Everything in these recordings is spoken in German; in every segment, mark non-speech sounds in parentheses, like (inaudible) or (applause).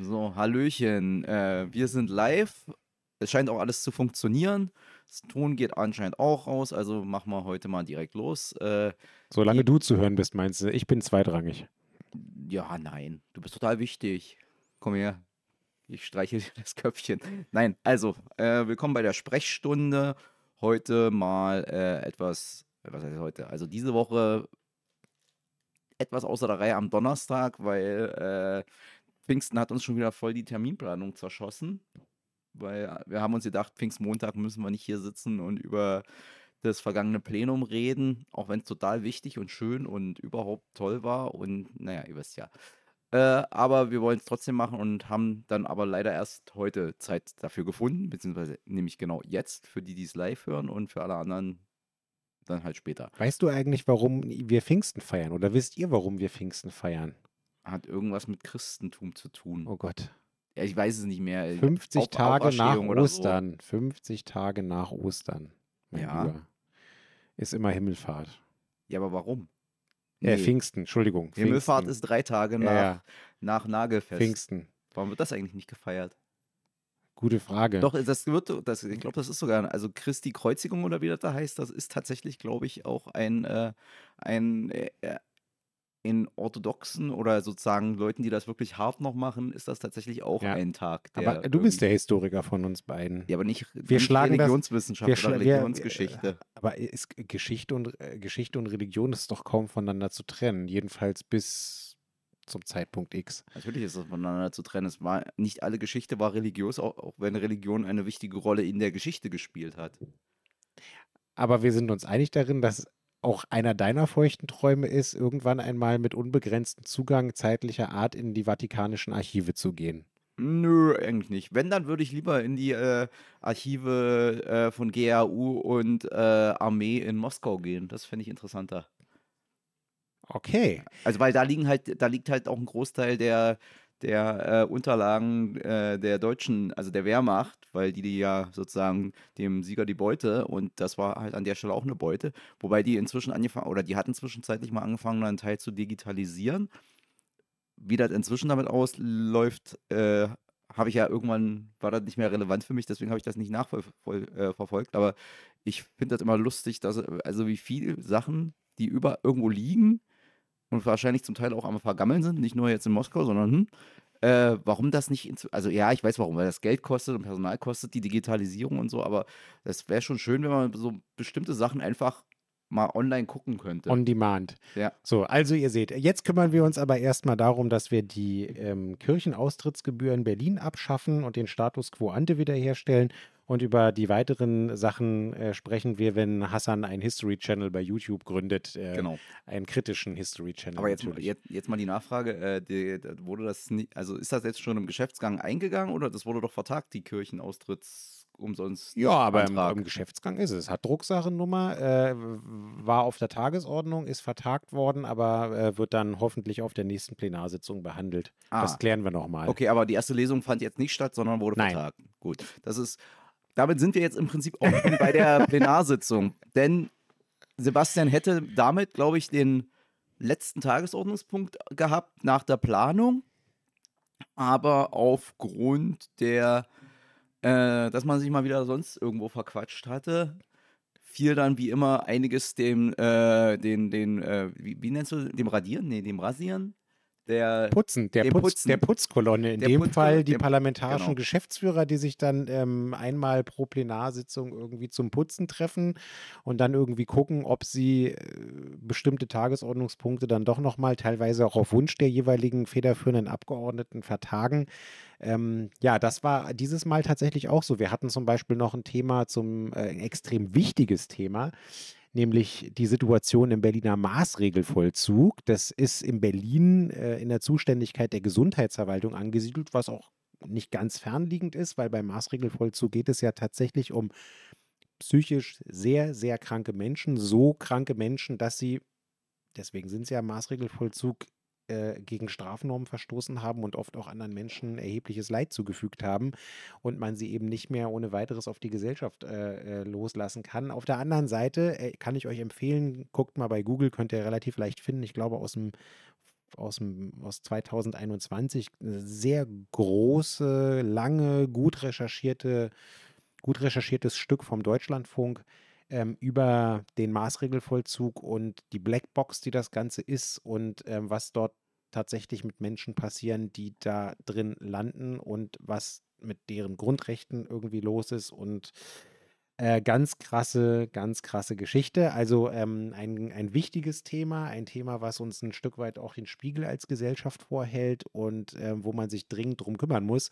So, Hallöchen. Äh, wir sind live. Es scheint auch alles zu funktionieren. Das Ton geht anscheinend auch raus, also machen wir heute mal direkt los. Äh, Solange du zu hören bist, meinst du, ich bin zweitrangig. ja, nein, du bist total wichtig. Komm her. Ich streiche dir das Köpfchen. Nein, also, äh, willkommen bei der Sprechstunde. Heute mal äh, etwas, was heißt heute? Also diese Woche etwas außer der Reihe am Donnerstag, weil äh, Pfingsten hat uns schon wieder voll die Terminplanung zerschossen. Weil wir haben uns gedacht, Pfingstmontag müssen wir nicht hier sitzen und über das vergangene Plenum reden, auch wenn es total wichtig und schön und überhaupt toll war. Und naja, ihr wisst ja. Äh, aber wir wollen es trotzdem machen und haben dann aber leider erst heute Zeit dafür gefunden, beziehungsweise nämlich genau jetzt, für die, die es live hören und für alle anderen dann halt später. Weißt du eigentlich, warum wir Pfingsten feiern? Oder wisst ihr, warum wir Pfingsten feiern? Hat irgendwas mit Christentum zu tun. Oh Gott. Ja, ich weiß es nicht mehr. 50 Auf- Tage nach oder so. Ostern. 50 Tage nach Ostern. Mein Ja. Lieber. Ist immer Himmelfahrt. Ja, aber warum? Äh, Nee, Pfingsten, Entschuldigung. Himmelfahrt Pfingsten. ist drei Tage nach, Ja, ja, nach Nagelfest. Pfingsten. Warum wird das eigentlich nicht gefeiert? Gute Frage. Doch, das wird, das, ich glaube, das ist sogar, also Christi Kreuzigung oder wie das da heißt, das ist tatsächlich, glaube ich, auch ein, äh, ein äh, äh, in orthodoxen oder sozusagen Leuten, die das wirklich hart noch machen, ist das tatsächlich auch Ja. ein Tag. Aber du bist der Historiker von uns beiden. Ja, aber nicht, Wir nicht schlagen das- Religionswissenschaft wir oder schla- wir- Religionsgeschichte. Aber ist Geschichte und, äh, Geschichte und Religion ist doch kaum voneinander zu trennen. Jedenfalls bis zum Zeitpunkt X. Natürlich ist das voneinander zu trennen. Es war, nicht alle Geschichte war religiös, auch, auch wenn Religion eine wichtige Rolle in der Geschichte gespielt hat. Aber wir sind uns einig darin, dass auch einer deiner feuchten Träume ist, irgendwann einmal mit unbegrenztem Zugang zeitlicher Art in die vatikanischen Archive zu gehen. Nö, eigentlich nicht. Wenn, dann würde ich lieber in die äh, Archive äh, von GRU und äh, Armee in Moskau gehen. Das fände ich interessanter. Okay. Also, weil da liegen halt, da liegt halt auch ein Großteil der, der äh, Unterlagen äh, der Deutschen, also der Wehrmacht, weil die, die ja sozusagen dem Sieger die Beute und das war halt an der Stelle auch eine Beute, wobei die inzwischen angefangen, oder die hatten zwischenzeitlich mal angefangen, einen Teil zu digitalisieren. Wie das inzwischen damit ausläuft, äh, habe ich ja irgendwann, war das nicht mehr relevant für mich, deswegen habe ich das nicht nachverfolgt, äh, aber ich finde das immer lustig, dass, also wie viele Sachen, die über irgendwo liegen, und wahrscheinlich zum Teil auch am Vergammeln sind, nicht nur jetzt in Moskau, sondern hm, äh, warum das nicht, also ja, ich weiß warum, weil das Geld kostet und Personal kostet, die Digitalisierung und so, aber das wäre schon schön, wenn man so bestimmte Sachen einfach mal online gucken könnte. On demand. ja. So, also ihr seht, jetzt kümmern wir uns aber erstmal darum, dass wir die ähm, Kirchenaustrittsgebühr in Berlin abschaffen und den Status quo ante wiederherstellen. Und über die weiteren Sachen äh, sprechen wir, wenn Hassan ein History Channel bei YouTube gründet. Äh, Genau. Einen kritischen History Channel. Aber jetzt, jetzt, jetzt mal die Nachfrage, äh, die, wurde das nicht, also ist das jetzt schon im Geschäftsgang eingegangen oder das wurde doch vertagt, die Kirchenaustritts umsonst Ja, aber im, im Geschäftsgang ist es. Hat Drucksachennummer, äh, war auf der Tagesordnung, ist vertagt worden, aber äh, wird dann hoffentlich auf der nächsten Plenarsitzung behandelt. Ah. Das klären wir nochmal. Okay, aber die erste Lesung fand jetzt nicht statt, sondern wurde Nein. vertagt. Gut, das ist, damit sind wir jetzt im Prinzip auch bei der (laughs) Plenarsitzung. Denn Sebastian hätte damit, glaube ich, den letzten Tagesordnungspunkt gehabt nach der Planung. Aber aufgrund der, äh, dass man sich mal wieder sonst irgendwo verquatscht hatte, fiel dann wie immer einiges dem, äh, den, den, äh, wie, wie nennst du, dem Radieren? Nee, dem Rasieren? Der, Putzen, der, Putz, Putzen. der Putzkolonne. In Der dem Putzkolonne, Fall die parlamentarischen genau. Geschäftsführer, die sich dann ähm, einmal pro Plenarsitzung irgendwie zum Putzen treffen und dann irgendwie gucken, ob sie äh, bestimmte Tagesordnungspunkte dann doch nochmal teilweise auch auf Wunsch der jeweiligen federführenden Abgeordneten vertagen. Ähm, ja, das war dieses Mal tatsächlich auch so. Wir hatten zum Beispiel noch ein Thema zum äh, ein extrem wichtiges Thema, nämlich die Situation im Berliner Maßregelvollzug. Das ist in Berlin äh, in der Zuständigkeit der Gesundheitsverwaltung angesiedelt, was auch nicht ganz fernliegend ist, weil beim Maßregelvollzug geht es ja tatsächlich um psychisch sehr, sehr kranke Menschen, so kranke Menschen, dass sie, deswegen sind sie ja Maßregelvollzug, äh, gegen Strafnormen verstoßen haben und oft auch anderen Menschen erhebliches Leid zugefügt haben und man sie eben nicht mehr ohne weiteres auf die Gesellschaft äh, äh, loslassen kann. Auf der anderen Seite äh, kann ich euch empfehlen, guckt mal bei Google, könnt ihr relativ leicht finden. Ich glaube, aus dem aus, dem, aus 2021, eine sehr große, lange, gut recherchierte, gut recherchiertes Stück vom Deutschlandfunk ähm, über den Maßregelvollzug und die Blackbox, die das Ganze ist und ähm, was dort tatsächlich mit Menschen passieren, die da drin landen und was mit deren Grundrechten irgendwie los ist und äh, ganz krasse, ganz krasse Geschichte. Also ähm, ein, ein wichtiges Thema, ein Thema, was uns ein Stück weit auch den Spiegel als Gesellschaft vorhält und äh, wo man sich dringend drum kümmern muss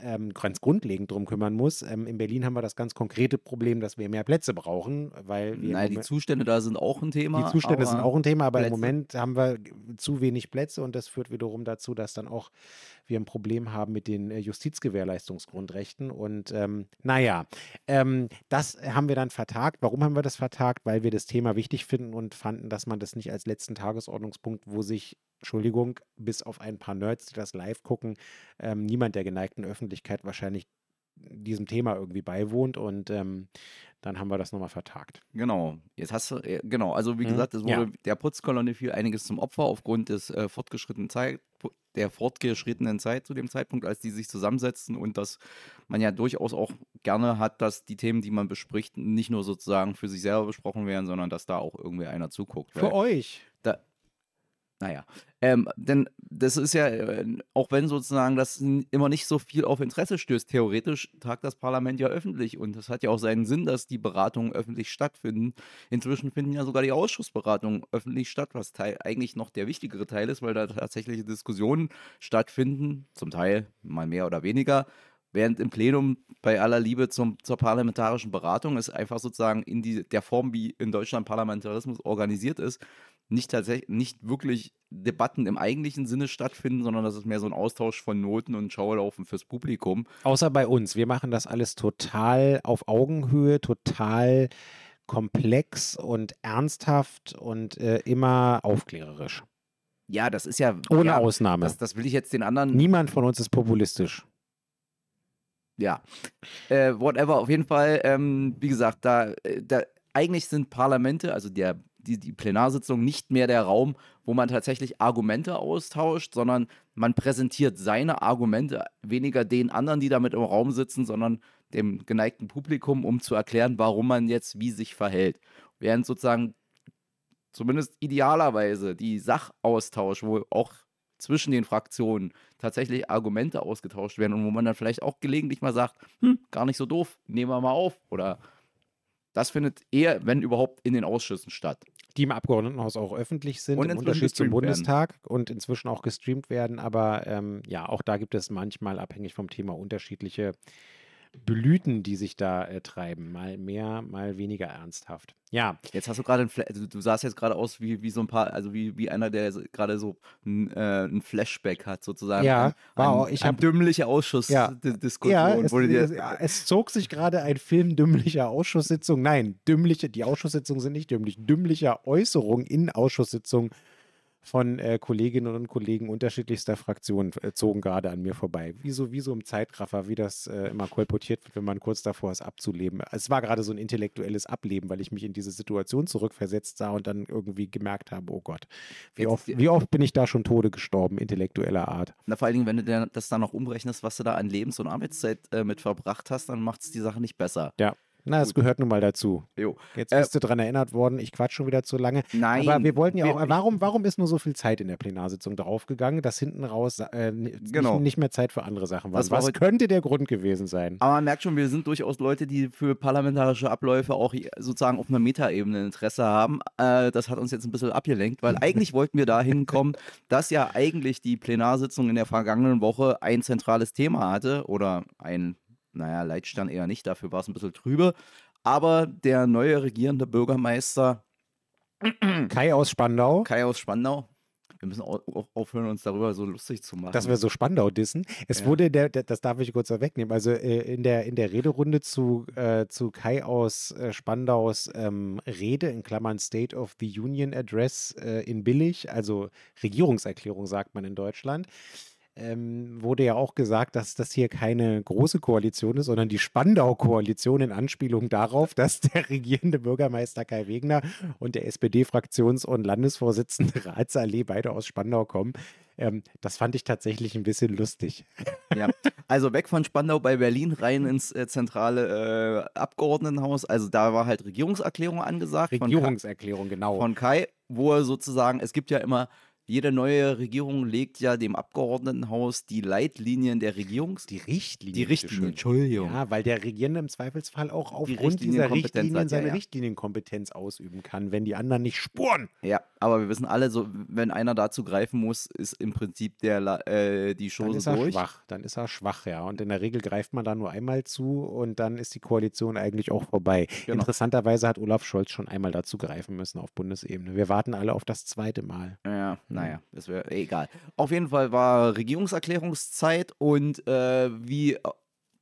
ähm, ganz grundlegend drum kümmern muss. Ähm, in Berlin haben wir das ganz konkrete Problem, dass wir mehr Plätze brauchen, weil wir. Nein, die Zustände da sind auch ein Thema. Die Zustände sind auch ein Thema, aber Plätze. im Moment haben wir zu wenig Plätze und das führt wiederum dazu, dass dann auch wir ein Problem haben mit den äh, Justizgewährleistungsgrundrechten. Und ähm, naja, ähm, das haben wir dann vertagt. Warum haben wir das vertagt? Weil wir das Thema wichtig finden und fanden, dass man das nicht als letzten Tagesordnungspunkt, wo sich Entschuldigung, bis auf ein paar Nerds, die das live gucken, ähm, niemand der geneigten Öffentlichkeit wahrscheinlich diesem Thema irgendwie beiwohnt und ähm, dann haben wir das nochmal vertagt. Genau, jetzt hast du, äh, genau, also wie mhm. gesagt, es wurde ja. der Putzkolonne fiel einiges zum Opfer aufgrund des äh, fortgeschrittenen Zeit, der fortgeschrittenen Zeit zu dem Zeitpunkt, als die sich zusammensetzten und dass man ja durchaus auch gerne hat, dass die Themen, die man bespricht, nicht nur sozusagen für sich selber besprochen werden, sondern dass da auch irgendwie einer zuguckt. Für euch. Da, naja, ähm, denn das ist ja, äh, auch wenn sozusagen das immer nicht so viel auf Interesse stößt, theoretisch tagt das Parlament ja öffentlich und das hat ja auch seinen Sinn, dass die Beratungen öffentlich stattfinden. Inzwischen finden ja sogar die Ausschussberatungen öffentlich statt, was Teil, eigentlich noch der wichtigere Teil ist, weil da tatsächliche Diskussionen stattfinden, zum Teil mal mehr oder weniger. Während im Plenum bei aller Liebe zum, zur parlamentarischen Beratung es einfach sozusagen in die, der Form, wie in Deutschland Parlamentarismus organisiert ist, nicht tatsächlich, nicht wirklich Debatten im eigentlichen Sinne stattfinden, sondern das ist mehr so ein Austausch von Noten und Schaulaufen fürs Publikum. Außer bei uns. Wir machen das alles total auf Augenhöhe, total komplex und ernsthaft und äh, immer aufklärerisch. Ja, das ist ja. Ohne ja, Ausnahme. Das, das will ich jetzt den anderen. Niemand von uns ist populistisch. Ja. Äh, whatever, auf jeden Fall, ähm, wie gesagt, da, äh, da eigentlich sind Parlamente, also der die, die Plenarsitzung nicht mehr der Raum, wo man tatsächlich Argumente austauscht, sondern man präsentiert seine Argumente weniger den anderen, die damit im Raum sitzen, sondern dem geneigten Publikum, um zu erklären, warum man jetzt wie sich verhält. Während sozusagen zumindest idealerweise die Sachaustausch, wo auch zwischen den Fraktionen tatsächlich Argumente ausgetauscht werden und wo man dann vielleicht auch gelegentlich mal sagt, hm, gar nicht so doof, nehmen wir mal auf oder das findet eher, wenn überhaupt, in den Ausschüssen statt. Die im Abgeordnetenhaus auch öffentlich sind, und im Unterschied zum Bundestag werden. und inzwischen auch gestreamt werden. Aber ähm, ja, auch da gibt es manchmal abhängig vom Thema unterschiedliche Blüten, die sich da äh, treiben. Mal mehr, mal weniger ernsthaft. Ja. Jetzt hast du gerade, also du sahst jetzt gerade aus wie, wie so ein paar, also wie, wie einer, der gerade so ein, äh, ein Flashback hat, sozusagen. Ja, wow. Ein, ich habe dümmliche Ausschussdiskussion. Ja, ja, es, es, es, zog sich gerade ein Film dümmlicher Ausschusssitzung. Nein, dümmliche, die Ausschusssitzungen sind nicht dümmlich. Dümmlicher Äußerung in Ausschusssitzungen von äh, Kolleginnen und Kollegen unterschiedlichster Fraktionen äh, zogen gerade an mir vorbei. Wie so, wie so im Zeitraffer, wie das äh, immer kolportiert wird, wenn man kurz davor ist, abzuleben. Es war gerade so ein intellektuelles Ableben, weil ich mich in diese Situation zurückversetzt sah und dann irgendwie gemerkt habe, oh Gott, wie, Jetzt, oft, wie oft bin ich da schon Tode gestorben, intellektueller Art. Na, vor allen Dingen, wenn du das dann noch umrechnest, was du da an Lebens- und Arbeitszeit äh, mit verbracht hast, dann macht es die Sache nicht besser. Ja. Na, es gehört nun mal dazu. Jo. Jetzt bist äh, du daran erinnert worden, ich quatsch schon wieder zu lange. Nein. Aber wir wollten ja auch, warum, warum ist nur so viel Zeit in der Plenarsitzung draufgegangen, dass hinten raus äh, genau. nicht, nicht, mehr Zeit für andere Sachen war? Was könnte der Grund gewesen sein? Aber man merkt schon, wir sind durchaus Leute, die für parlamentarische Abläufe auch sozusagen auf einer Metaebene Interesse haben. Äh, das hat uns jetzt ein bisschen abgelenkt, weil (laughs) eigentlich wollten wir dahin kommen, dass ja eigentlich die Plenarsitzung in der vergangenen Woche ein zentrales Thema hatte oder ein naja, Leitstern eher nicht, dafür war es ein bisschen trübe. Aber der neue regierende Bürgermeister Kai aus Spandau. Kai aus Spandau. Wir müssen auch aufhören, uns darüber so lustig zu machen. Dass wir so Spandau dissen. Es ja. wurde, der, der, das darf ich kurz wegnehmen, also äh, in, der, in der Rederunde zu, äh, zu Kai aus äh, Spandaus ähm, Rede, in Klammern State of the Union Address äh, in Billig, also Regierungserklärung sagt man in Deutschland, ähm, wurde ja auch gesagt, dass das hier keine große Koalition ist, sondern die Spandau-Koalition in Anspielung darauf, dass der regierende Bürgermeister Kai Wegner und der SPD-Fraktions- und Landesvorsitzende (laughs) Ratsallee beide aus Spandau kommen. Ähm, das fand ich tatsächlich ein bisschen lustig. Ja, also weg von Spandau bei Berlin, rein ins äh, zentrale äh, Abgeordnetenhaus. Also da war halt Regierungserklärung angesagt. Regierungserklärung, genau. Von Kai, wo er sozusagen, es gibt ja immer jede neue Regierung legt ja dem Abgeordnetenhaus die Leitlinien der Regierungs... Die Richtlinien. Die Richtlinien, Entschuldigung. Ja, weil der Regierende im Zweifelsfall auch aufgrund Richtlinienkompetenz dieser Richtlinien hat, ja, seine ja. Richtlinienkompetenz ausüben kann, wenn die anderen nicht spuren. Ja, aber wir wissen alle, so, wenn einer dazu greifen muss, ist im Prinzip der, äh, die Dann Chose ist er durch. schwach. Dann ist er schwach, ja. Und in der Regel greift man da nur einmal zu und dann ist die Koalition eigentlich auch vorbei. Genau. Interessanterweise hat Olaf Scholz schon einmal dazu greifen müssen auf Bundesebene. Wir warten alle auf das zweite Mal. Ja, naja, das wäre egal. Auf jeden Fall war Regierungserklärungszeit und äh, wie,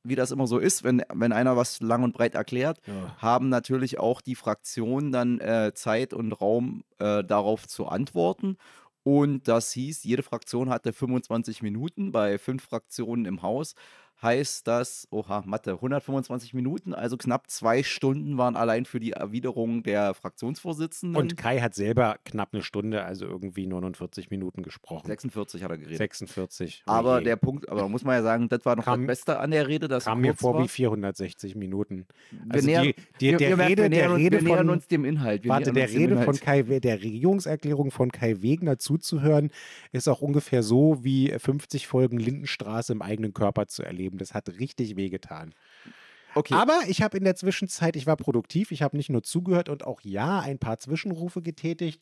wie das immer so ist, wenn, wenn einer was lang und breit erklärt, Ja. haben natürlich auch die Fraktionen dann äh, Zeit und Raum äh, darauf zu antworten. Und das hieß, jede Fraktion hatte 25 Minuten. Bei fünf Fraktionen im Haus heißt das, oha, Mathe, 125 Minuten, also knapp zwei Stunden waren allein für die Erwiderung der Fraktionsvorsitzenden. Und Kai hat selber knapp eine Stunde, also irgendwie 49 Minuten gesprochen. 46 hat er geredet. 46. Oh Aber der Punkt, aber muss man ja sagen, das war noch Kam- das Beste an der Rede, dass kam mir vor war. wie 460 Minuten. Wir Also nähern- die, die, wir, der wir, Rede, wir, nähern der uns, Rede wir nähern von, uns dem Inhalt. Wir Warte, der Rede von. Kai, der Regierungserklärung von Kai Wegner zuzuhören, ist auch ungefähr so wie 50 Folgen Lindenstraße im eigenen Körper zu erleben. Das hat richtig wehgetan. Okay, Aber ich habe in der Zwischenzeit, ich war produktiv, ich habe nicht nur zugehört und auch ja ein paar Zwischenrufe getätigt,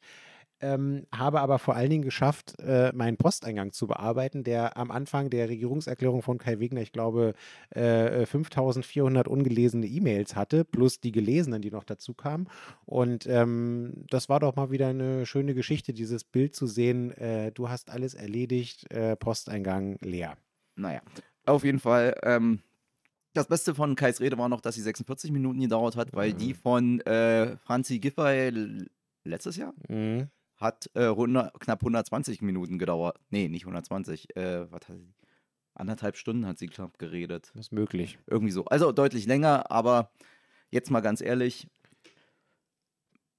ähm, habe aber vor allen Dingen geschafft, äh, meinen Posteingang zu bearbeiten, der am Anfang der Regierungserklärung von Kai Wegner, ich glaube, äh, 5400 ungelesene E-Mails hatte, plus die gelesenen, die noch dazu kamen. Und ähm, das war doch mal wieder eine schöne Geschichte, dieses Bild zu sehen. Äh, du hast alles erledigt, äh, Posteingang leer. naja. Auf jeden Fall, ähm, das Beste von Kais Rede war noch, dass sie 46 Minuten gedauert hat, weil die von äh, Franzi Giffey letztes Jahr Mhm. hat äh, 100, knapp 120 Minuten gedauert. Nee, nicht 120. Äh, was hat sie? Anderthalb Stunden hat sie knapp geredet. Das ist möglich. Irgendwie so. Also deutlich länger, aber jetzt mal ganz ehrlich,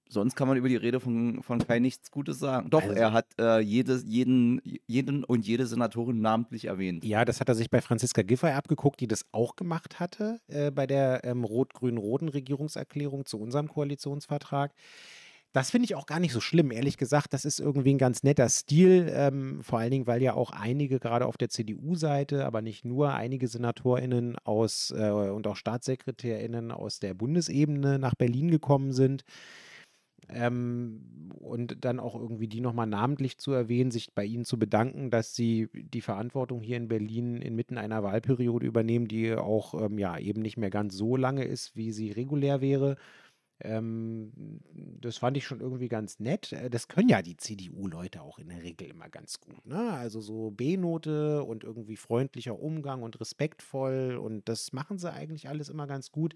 sonst kann man über die Rede von, von Kai nichts Gutes sagen. Doch, Also- er hat äh, jedes, jeden, jeden und jede Senatorin namentlich erwähnt. Ja, das hat er sich bei Franziska Giffey abgeguckt, die das auch gemacht hatte äh, bei der ähm, rot-grün-roten Regierungserklärung zu unserem Koalitionsvertrag. Das finde ich auch gar nicht so schlimm, ehrlich gesagt. Das ist irgendwie ein ganz netter Stil, ähm, vor allen Dingen, weil ja auch einige, gerade auf der CDU-Seite, aber nicht nur, einige SenatorInnen aus äh, und auch StaatssekretärInnen aus der Bundesebene nach Berlin gekommen sind. Ähm, und dann auch irgendwie die nochmal namentlich zu erwähnen, sich bei ihnen zu bedanken, dass sie die Verantwortung hier in Berlin inmitten einer Wahlperiode übernehmen, die auch ähm, ja eben nicht mehr ganz so lange ist, wie sie regulär wäre. Ähm, das fand ich schon irgendwie ganz nett. Äh, Das können ja die CDU-Leute auch in der Regel immer ganz gut. Ne? Also so B-Note und irgendwie freundlicher Umgang und respektvoll und das machen sie eigentlich alles immer ganz gut.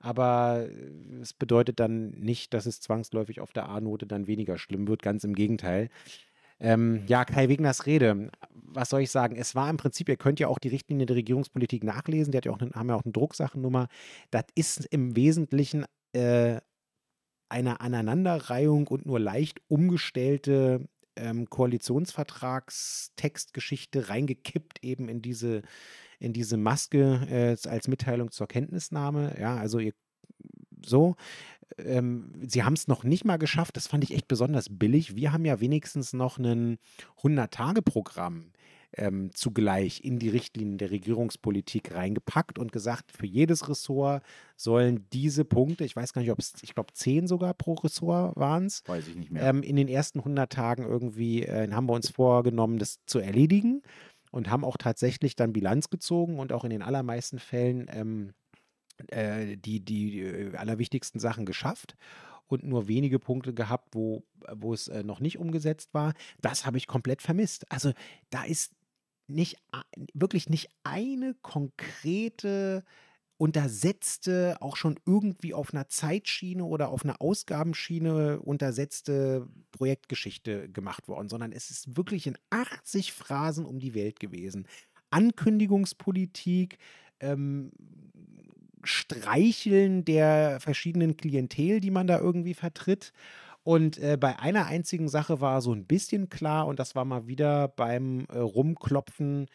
Aber äh, es bedeutet dann nicht, dass es zwangsläufig auf der A-Note dann weniger schlimm wird. Ganz im Gegenteil. Ähm, ja, Kai Wegners Rede. Was soll ich sagen? Es war im Prinzip, ihr könnt ja auch die Richtlinie der Regierungspolitik nachlesen. Die hat ja auch, haben ja auch eine Drucksachennummer. Das ist im Wesentlichen äh, eine Aneinanderreihung und nur leicht umgestellte ähm, Koalitionsvertragstextgeschichte reingekippt eben in diese, in diese Maske äh, als Mitteilung zur Kenntnisnahme. Ja, also ihr so. Ähm, sie haben es noch nicht mal geschafft. Das fand ich echt besonders billig. Wir haben ja wenigstens noch ein 100-Tage-Programm ähm, zugleich in die Richtlinien der Regierungspolitik reingepackt und gesagt, für jedes Ressort sollen diese Punkte, ich weiß gar nicht, ob es, ich glaube, zehn sogar pro Ressort waren es, Weiß ich nicht mehr. ähm, in den ersten 100 Tagen irgendwie, äh, haben wir uns vorgenommen, das zu erledigen und haben auch tatsächlich dann Bilanz gezogen und auch in den allermeisten Fällen ähm, äh, die, die äh, allerwichtigsten Sachen geschafft und nur wenige Punkte gehabt, wo, wo es äh, noch nicht umgesetzt war. Das habe ich komplett vermisst. Also da ist nicht, wirklich nicht eine konkrete untersetzte, auch schon irgendwie auf einer Zeitschiene oder auf einer Ausgabenschiene untersetzte Projektgeschichte gemacht worden, sondern es ist wirklich in 80 Phrasen um die Welt gewesen. Ankündigungspolitik, ähm, Streicheln der verschiedenen Klientel, die man da irgendwie vertritt. Und äh, bei einer einzigen Sache war so ein bisschen klar, und das war mal wieder beim äh, Rumklopfen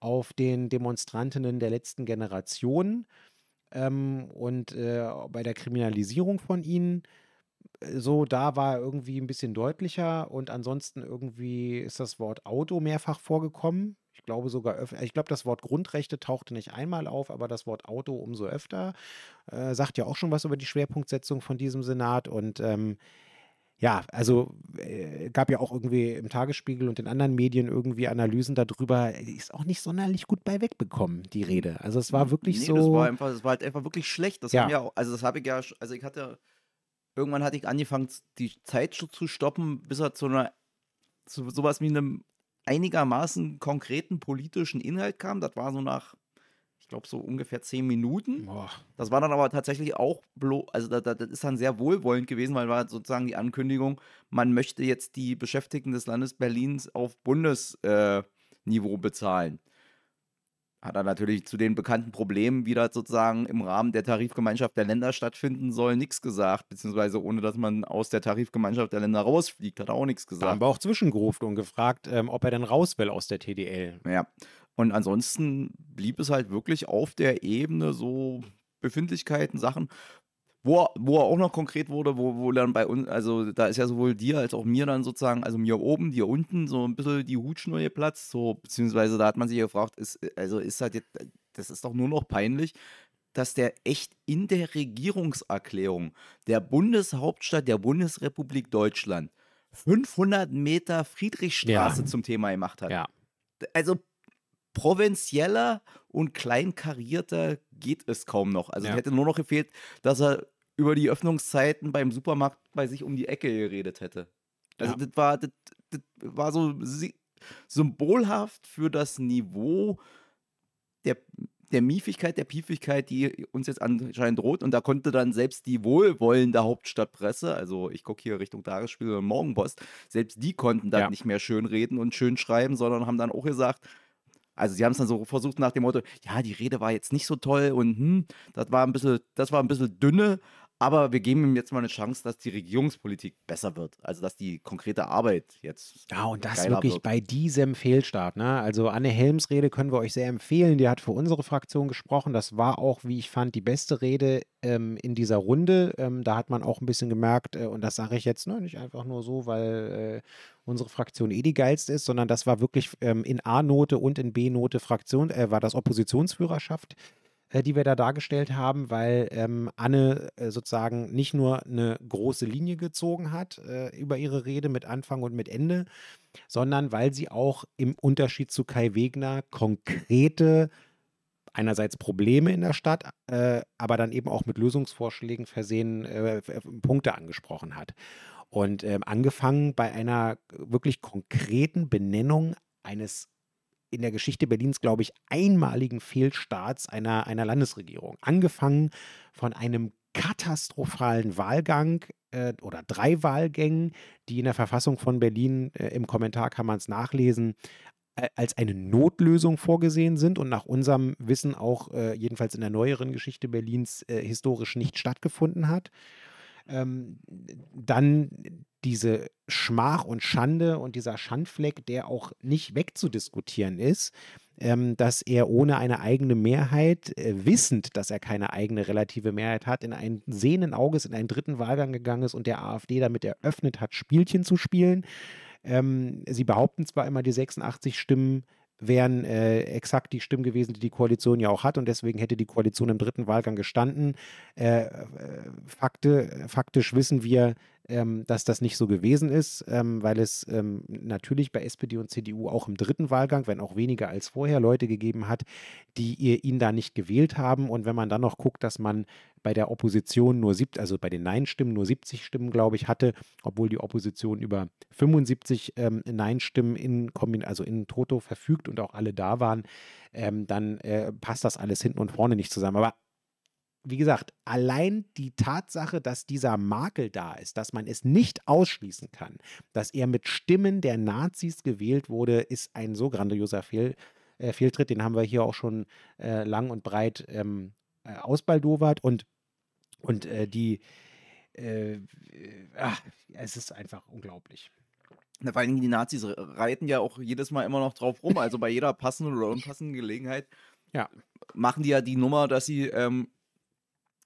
auf den Demonstrantinnen der letzten Generation ähm, und äh, bei der Kriminalisierung von ihnen. Äh, so, da war irgendwie ein bisschen deutlicher und ansonsten irgendwie ist das Wort Auto mehrfach vorgekommen. Ich glaube sogar öfter, ich glaube, das Wort Grundrechte tauchte nicht einmal auf, aber das Wort Auto umso öfter. Äh, sagt ja auch schon was über die Schwerpunktsetzung von diesem Senat und ähm, ja, also äh, gab ja auch irgendwie im Tagesspiegel und in anderen Medien irgendwie Analysen darüber, ist auch nicht sonderlich gut bei wegbekommen, die Rede. Also es war wirklich nee, so. Das war, einfach, das war halt einfach wirklich schlecht. Das Ja. ja auch, also das habe ich ja, also ich hatte, irgendwann hatte ich angefangen, die Zeit zu- zu stoppen, bis er zu einer, zu sowas wie einem einigermaßen konkreten politischen Inhalt kam. Das war so nach, glaube, so ungefähr zehn Minuten. Boah. Das war dann aber tatsächlich auch, blo also da, da, das ist dann sehr wohlwollend gewesen, weil war sozusagen die Ankündigung, man möchte jetzt die Beschäftigten des Landes Berlins auf Bundesniveau äh, bezahlen. Hat er natürlich zu den bekannten Problemen, wie das sozusagen im Rahmen der Tarifgemeinschaft der Länder stattfinden soll, nichts gesagt, beziehungsweise ohne dass man aus der Tarifgemeinschaft der Länder rausfliegt, hat er auch nichts Da haben gesagt. wir auch zwischengerufen und gefragt, ähm, ob er denn raus will aus der TDL. Ja. Und ansonsten blieb es halt wirklich auf der Ebene so Befindlichkeiten, Sachen, wo, er- wo er auch noch konkret wurde, wo, wo dann bei uns, also da ist ja sowohl dir als auch mir dann sozusagen, also mir oben, dir unten, so ein bisschen die Hutschnur geplatzt, so, beziehungsweise da hat man sich gefragt, ist, also ist halt jetzt, das ist doch nur noch peinlich, dass der echt in der Regierungserklärung der Bundeshauptstadt der Bundesrepublik Deutschland 500 Meter Friedrichstraße Ja. zum Thema gemacht hat Ja. also provinzieller und kleinkarierter geht es kaum noch. Also Ja. es hätte nur noch gefehlt, dass er über die Öffnungszeiten beim Supermarkt bei sich um die Ecke geredet hätte. Also Ja. das war das, das war so symbolhaft für das Niveau der der Miefigkeit, der Piefigkeit, die uns jetzt anscheinend droht. Und da konnte dann selbst die wohlwollende Hauptstadtpresse, also ich gucke hier Richtung Tagesspiegel und Morgenpost, selbst die konnten dann Ja. nicht mehr schön reden und schön schreiben, sondern haben dann auch gesagt, also sie haben es dann so versucht nach dem Motto, ja, die Rede war jetzt nicht so toll und hm, das war ein bisschen, das war ein bisschen dünne, aber wir geben ihm jetzt mal eine Chance, dass die Regierungspolitik besser wird. Also dass die konkrete Arbeit jetzt Ja, und das wirklich wird. bei diesem Fehlstart. Ne? Also Anne Helms Rede können wir euch sehr empfehlen. Die hat für unsere Fraktion gesprochen. Das war auch, wie ich fand, die beste Rede ähm, in dieser Runde. Ähm, da hat man auch ein bisschen gemerkt, äh, und das sage ich jetzt ne, nicht einfach nur so, weil äh, unsere Fraktion eh die geilste ist, sondern das war wirklich ähm, in A-Note und in B-Note Fraktion, äh, war das Oppositionsführerschaft die wir da dargestellt haben, weil ähm, Anne äh, sozusagen nicht nur eine große Linie gezogen hat äh, über ihre Rede mit Anfang und mit Ende, sondern weil sie auch im Unterschied zu Kai Wegner konkrete einerseits Probleme in der Stadt, äh, aber dann eben auch mit Lösungsvorschlägen versehen äh, f- Punkte angesprochen hat. Und ähm, angefangen bei einer wirklich konkreten Benennung eines in der Geschichte Berlins, glaube ich, einmaligen Fehlstarts einer, einer Landesregierung. Angefangen von einem katastrophalen Wahlgang äh, oder drei Wahlgängen, die in der Verfassung von Berlin, äh, im Kommentar kann man es nachlesen, äh, als eine Notlösung vorgesehen sind und nach unserem Wissen auch äh, jedenfalls in der neueren Geschichte Berlins äh, historisch nicht stattgefunden hat. Ähm, dann diese Schmach und Schande und dieser Schandfleck, der auch nicht wegzudiskutieren ist, ähm, dass er ohne eine eigene Mehrheit, äh, wissend, dass er keine eigene relative Mehrheit hat, in ein sehenden Auges in einen dritten Wahlgang gegangen ist und der AfD damit eröffnet hat, Spielchen zu spielen. Ähm, sie behaupten zwar immer, die 86 Stimmen wären äh, exakt die Stimmen gewesen, die die Koalition ja auch hat und deswegen hätte die Koalition im dritten Wahlgang gestanden. Äh, äh, Fakte, faktisch wissen wir, ähm, dass das nicht so gewesen ist, ähm, weil es ähm, natürlich bei SPD und CDU auch im dritten Wahlgang, wenn auch weniger als vorher, Leute gegeben hat, die ihr, ihn da nicht gewählt haben. Und wenn man dann noch guckt, dass man bei der Opposition nur 70, also bei den Nein-Stimmen nur 70 Stimmen, glaube ich, hatte, obwohl die Opposition über 75 ähm, Nein-Stimmen in, also in Toto verfügt und auch alle da waren, ähm, dann äh, passt das alles hinten und vorne nicht zusammen. Aber wie gesagt, allein die Tatsache, dass dieser Makel da ist, dass man es nicht ausschließen kann, dass er mit Stimmen der Nazis gewählt wurde, ist ein so grandioser Fehl, äh, Fehltritt. Den haben wir hier auch schon äh, lang und breit ähm, äh, ausbaldowert. Und, und äh, die, äh, ach, es ist einfach unglaublich. Na, vor allen Dingen die Nazis reiten ja auch jedes Mal immer noch drauf rum. Also bei jeder passenden oder unpassenden Gelegenheit ja. machen die ja die Nummer, dass sie ähm,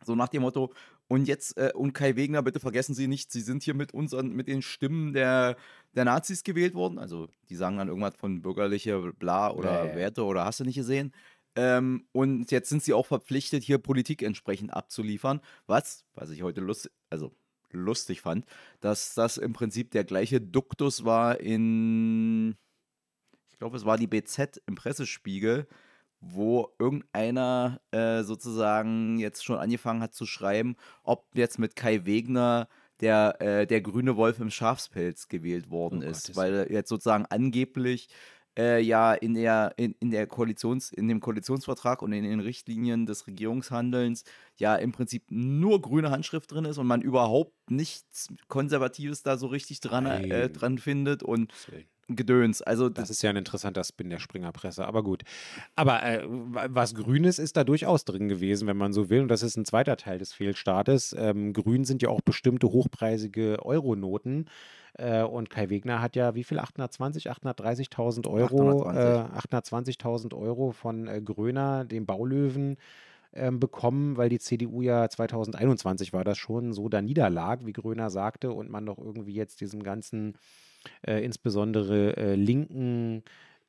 so nach dem Motto, und jetzt, äh, und Kai Wegner, bitte vergessen Sie nicht, Sie sind hier mit unseren, mit den Stimmen der, der Nazis gewählt worden. Also die sagen dann irgendwas von bürgerliche Bla oder Ja, Werte oder hast du nicht gesehen. Ähm, und jetzt sind sie auch verpflichtet, hier Politik entsprechend abzuliefern. Was, was ich heute lustig, also lustig fand, dass das im Prinzip der gleiche Duktus war in, ich glaube, es war die BZ im Pressespiegel, wo irgendeiner äh, sozusagen jetzt schon angefangen hat zu schreiben, ob jetzt mit Kai Wegner der, äh, der grüne Wolf im Schafspelz gewählt worden Oh ist, Gottes weil er jetzt sozusagen angeblich äh, ja in der, in, in der Koalitions, in dem Koalitionsvertrag und in den Richtlinien des Regierungshandelns ja im Prinzip nur grüne Handschrift drin ist und man überhaupt nichts Konservatives da so richtig dran, äh, dran findet. Und. Gedöns. Also Das das, ist ja ein interessanter Spin der Springerpresse, aber gut. Aber äh, wa- was Grünes ist da durchaus drin gewesen, wenn man so will. Und das ist ein zweiter Teil des Fehlstartes. Ähm, Grün sind ja auch bestimmte hochpreisige Euronoten. Äh, und Kai Wegner hat ja wie viel? 820, 830.000 Euro, 820. äh, 820.000 Euro von äh, Gröner, dem Baulöwen, ähm, bekommen, weil die CDU ja 2021 war das schon so da niederlag, wie Gröner sagte, und man doch irgendwie jetzt diesem ganzen äh, insbesondere äh, linken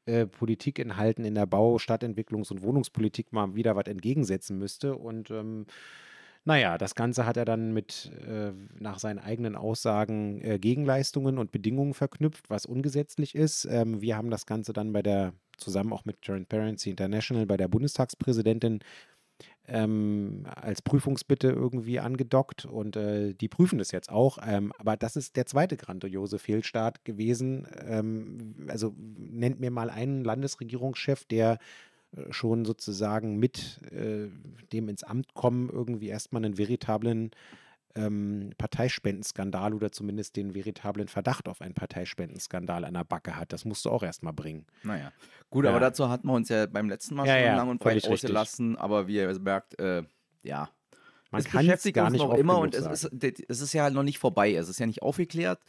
äh, Politikinhalten in der Bau-, Stadtentwicklungs- und Wohnungspolitik mal wieder was entgegensetzen müsste. Und ähm, naja, das Ganze hat er dann mit äh, nach seinen eigenen Aussagen äh, Gegenleistungen und Bedingungen verknüpft, was ungesetzlich ist. Ähm, wir haben das Ganze dann bei der, zusammen auch mit Transparency International, bei der Bundestagspräsidentin ähm, als Prüfungsbitte irgendwie angedockt und äh, die prüfen das jetzt auch. Ähm, aber das ist der zweite grandiose Fehlstart gewesen. Ähm, also nennt mir mal einen Landesregierungschef, der äh, schon sozusagen mit äh, dem ins Amt kommen irgendwie erstmal einen veritablen ähm, Parteispendenskandal oder zumindest den veritablen Verdacht auf einen Parteispendenskandal an der Backe hat. Das musst du auch erstmal bringen. naja. Gut, Ja. aber dazu hatten wir uns ja beim letzten Mal Ja, schon ja, lang und breit ausgelassen, aber wie ihr merkt, äh, ja. Man es kann es beschäftigt gar uns nicht noch immer und es ist, es ist ja noch nicht vorbei. Es ist ja nicht aufgeklärt.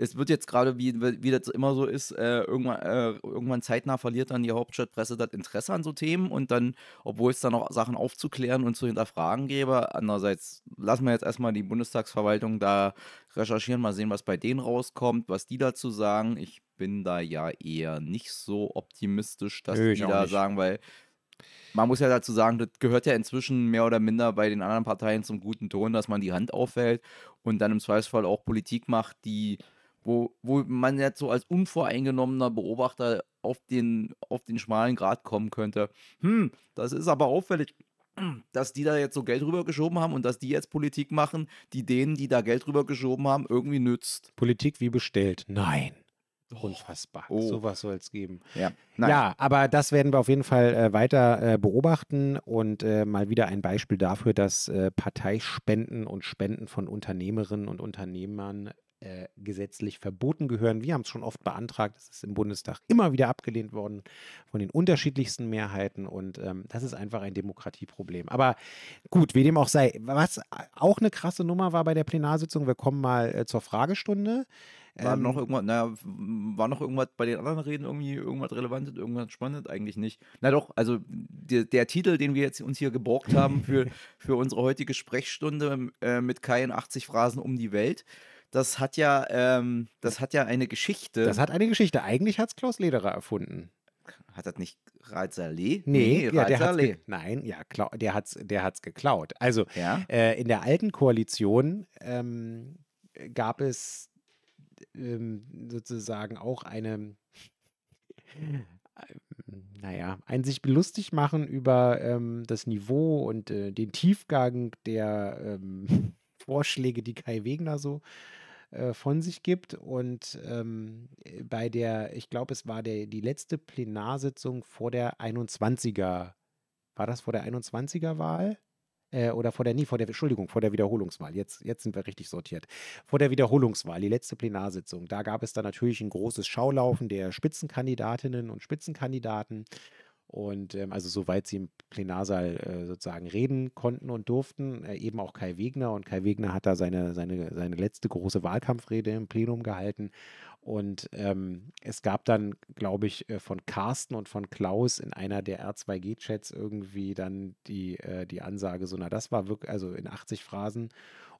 Es wird jetzt gerade, wie, wie das immer so ist, äh, irgendwann, äh, irgendwann zeitnah verliert dann die Hauptstadtpresse das Interesse an so Themen und dann, obwohl es da noch Sachen aufzuklären und zu hinterfragen gäbe, andererseits lassen wir jetzt erstmal die Bundestagsverwaltung da recherchieren, mal sehen, was bei denen rauskommt, was die dazu sagen. Ich bin da ja eher nicht so optimistisch, dass Nö, die da nicht. sagen, weil man muss ja dazu sagen, das gehört ja inzwischen mehr oder minder bei den anderen Parteien zum guten Ton, dass man die Hand aufhält und dann im Zweifelsfall auch Politik macht, die, wo, wo man jetzt so als unvoreingenommener Beobachter auf den, auf den schmalen Grat kommen könnte. Hm, das ist aber auffällig, dass die da jetzt so Geld rübergeschoben haben und dass die jetzt Politik machen, die denen, die da Geld rübergeschoben haben, irgendwie nützt. Politik wie bestellt. Nein. Unfassbar. Oh. Sowas soll es geben. Ja. Ja, aber das werden wir auf jeden Fall äh, weiter äh, beobachten und äh, mal wieder ein Beispiel dafür, dass äh, Parteispenden und Spenden von Unternehmerinnen und Unternehmern äh, gesetzlich verboten gehören. Wir haben es schon oft beantragt, es ist im Bundestag immer wieder abgelehnt worden von den unterschiedlichsten Mehrheiten und ähm, das ist einfach ein Demokratieproblem. Aber gut, wie dem auch sei, was auch eine krasse Nummer war bei der Plenarsitzung, wir kommen mal äh, zur Fragestunde. War Ähm, noch irgendwas, naja, war noch irgendwas bei den anderen Reden irgendwie irgendwas Relevantes, irgendwas Spannendes? Eigentlich nicht. Na doch, also der, der Titel, den wir jetzt uns hier geborgt haben für, (laughs) für unsere heutige Sprechstunde äh, mit Kai in 80 Phrasen um die Welt, das hat ja, ähm, das hat ja eine Geschichte. Das hat eine Geschichte. Eigentlich hat es Klaus Lederer erfunden. hat das nicht Raed Saleh? Nee, ja, der hat's nein, ja, der hat's, der hat's geklaut. Also Ja, äh, in der alten Koalition ähm, gab es ähm, sozusagen auch eine, ähm, naja, ein sich lustig machen über ähm, das Niveau und äh, den Tiefgang der ähm, Vorschläge, die Kai Wegner so äh, von sich gibt. Und ähm, äh, bei der, ich glaube, es war der, die letzte Plenarsitzung vor der 21er, war das vor der 21er-Wahl? äh, oder vor der, nie vor der, Entschuldigung, vor der Wiederholungswahl. Jetzt, jetzt sind wir richtig sortiert. Vor der Wiederholungswahl, die letzte Plenarsitzung, da gab es dann natürlich ein großes Schaulaufen der Spitzenkandidatinnen und Spitzenkandidaten. Und ähm, also soweit sie im Plenarsaal äh, sozusagen reden konnten und durften, äh, eben auch Kai Wegner. Und Kai Wegner hat da seine, seine, seine letzte große Wahlkampfrede im Plenum gehalten. Und ähm, es gab dann, glaube ich, äh, von Carsten und von Klaus in einer der R2G-Chats irgendwie dann die, äh, die Ansage, so, na, das war wirklich, also in 80 Phrasen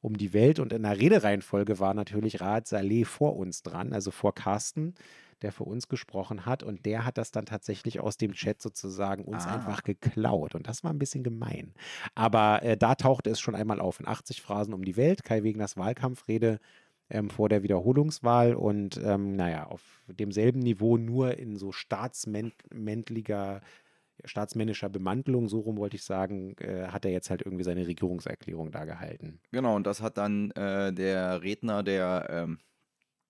um die Welt. Und in der Redereihenfolge war natürlich Raad Saleh vor uns dran, also vor Carsten der für uns gesprochen hat. Und der hat das dann tatsächlich aus dem Chat sozusagen uns ah. einfach geklaut. Und das war ein bisschen gemein. Aber äh, da tauchte es schon einmal auf in 80 Phrasen um die Welt. Kai Wegners Wahlkampfrede ähm, vor der Wiederholungswahl. Und ähm, naja, auf demselben Niveau, nur in so staatsmännlicher staatsmännischer Bemantelung, so rum wollte ich sagen, äh, hat er jetzt halt irgendwie seine Regierungserklärung da gehalten. Genau, und das hat dann äh, der Redner der, ähm,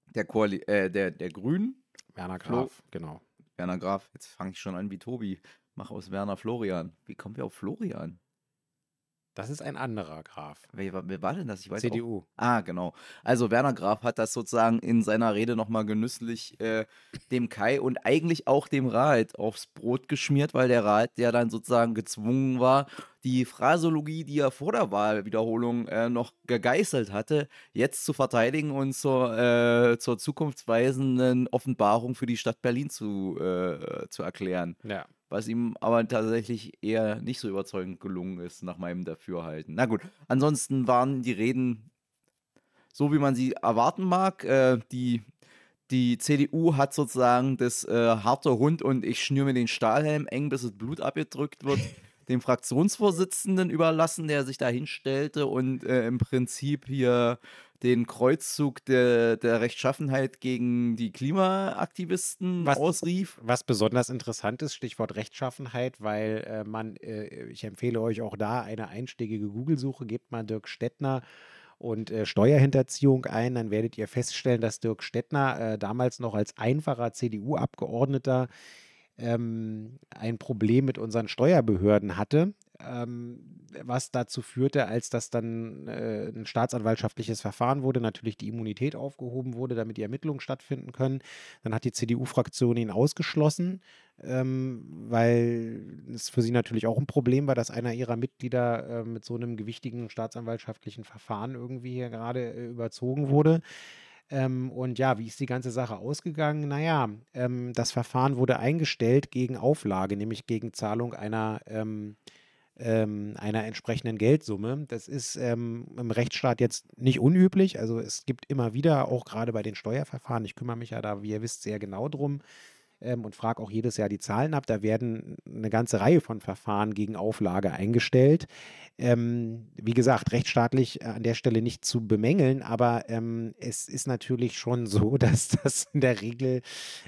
der, Koali äh, der, der Grünen, Werner Graf, Flo genau. Werner Graf, jetzt fange ich schon an wie Tobi. Mach aus Werner Florian. Wie kommen wir auf Florian? Das ist ein anderer Graf. Wer, wer war denn das? Ich weiß CDU. Auch. Ah, genau. Also Werner Graf hat das sozusagen in seiner Rede nochmal genüsslich äh, dem Kai und eigentlich auch dem Rat aufs Brot geschmiert, weil der Rat ja dann sozusagen gezwungen war, die Phrasologie, die er vor der Wahlwiederholung äh, noch gegeißelt hatte, jetzt zu verteidigen und zur, äh, zur zukunftsweisenden Offenbarung für die Stadt Berlin zu, äh, zu erklären. Ja was ihm aber tatsächlich eher nicht so überzeugend gelungen ist, nach meinem Dafürhalten. Na gut, ansonsten waren die Reden so, wie man sie erwarten mag. Äh, die, die CDU hat sozusagen das äh, harte Hund und ich schnür mir den Stahlhelm eng, bis das Blut abgedrückt wird, (laughs) dem Fraktionsvorsitzenden überlassen, der sich da hinstellte und äh, im Prinzip hier den Kreuzzug der, der Rechtschaffenheit gegen die Klimaaktivisten was, ausrief. Was besonders interessant ist, Stichwort Rechtschaffenheit, weil äh, man, äh, ich empfehle euch auch da eine einstiegige Google-Suche, gebt mal Dirk Stettner und äh, Steuerhinterziehung ein, dann werdet ihr feststellen, dass Dirk Stettner äh, damals noch als einfacher CDU-Abgeordneter ähm, ein Problem mit unseren Steuerbehörden hatte, ähm, was dazu führte, als das dann äh, ein staatsanwaltschaftliches Verfahren wurde, natürlich die Immunität aufgehoben wurde, damit die Ermittlungen stattfinden können. Dann hat die CDU-Fraktion ihn ausgeschlossen, ähm, weil es für sie natürlich auch ein Problem war, dass einer ihrer Mitglieder äh, mit so einem gewichtigen staatsanwaltschaftlichen Verfahren irgendwie hier gerade äh, überzogen wurde. Ähm, und ja, wie ist die ganze Sache ausgegangen? Naja, ähm, das Verfahren wurde eingestellt gegen Auflage, nämlich gegen Zahlung einer, ähm, ähm einer entsprechenden Geldsumme. Das ist ähm, im Rechtsstaat jetzt nicht unüblich. Also es gibt immer wieder, auch gerade bei den Steuerverfahren, ich kümmere mich ja da, wie ihr wisst, sehr genau drum, ähm, und frage auch jedes Jahr die Zahlen ab. Da werden eine ganze Reihe von Verfahren gegen Auflage eingestellt. Ähm, wie gesagt, rechtsstaatlich äh, an der Stelle nicht zu bemängeln, aber ähm, es ist natürlich schon so, (laughs) dass das in der Regel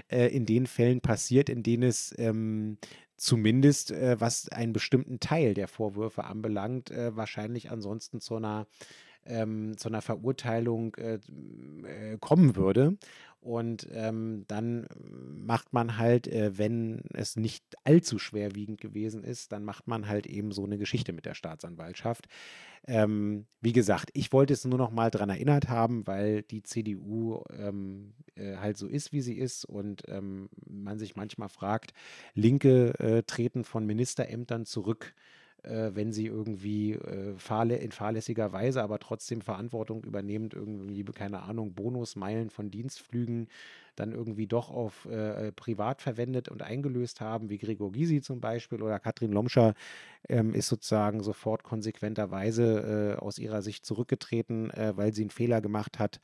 äh, in den Fällen passiert, in denen es ähm, zumindest äh, was einen bestimmten Teil der Vorwürfe anbelangt, äh, wahrscheinlich ansonsten zu einer ähm, zu einer Verurteilung äh, äh, kommen würde. Und ähm, dann macht man halt, äh, wenn es nicht allzu schwerwiegend gewesen ist, dann macht man halt eben so eine Geschichte mit der Staatsanwaltschaft. Ähm, wie gesagt, ich wollte es nur noch mal daran erinnert haben, weil die CDU ähm, äh, halt so ist, wie sie ist und ähm, man sich manchmal fragt, Linke äh, treten von Ministerämtern zurück äh, wenn sie irgendwie äh, fahrlä in fahrlässiger Weise, aber trotzdem Verantwortung übernehmend, irgendwie, keine Ahnung, Bonusmeilen von Dienstflügen dann irgendwie doch auf äh, äh, privat verwendet und eingelöst haben, wie Gregor Gysi zum Beispiel oder Katrin Lomscher ähm, ist sozusagen sofort konsequenterweise äh, aus ihrer Sicht zurückgetreten, äh, weil sie einen Fehler gemacht hat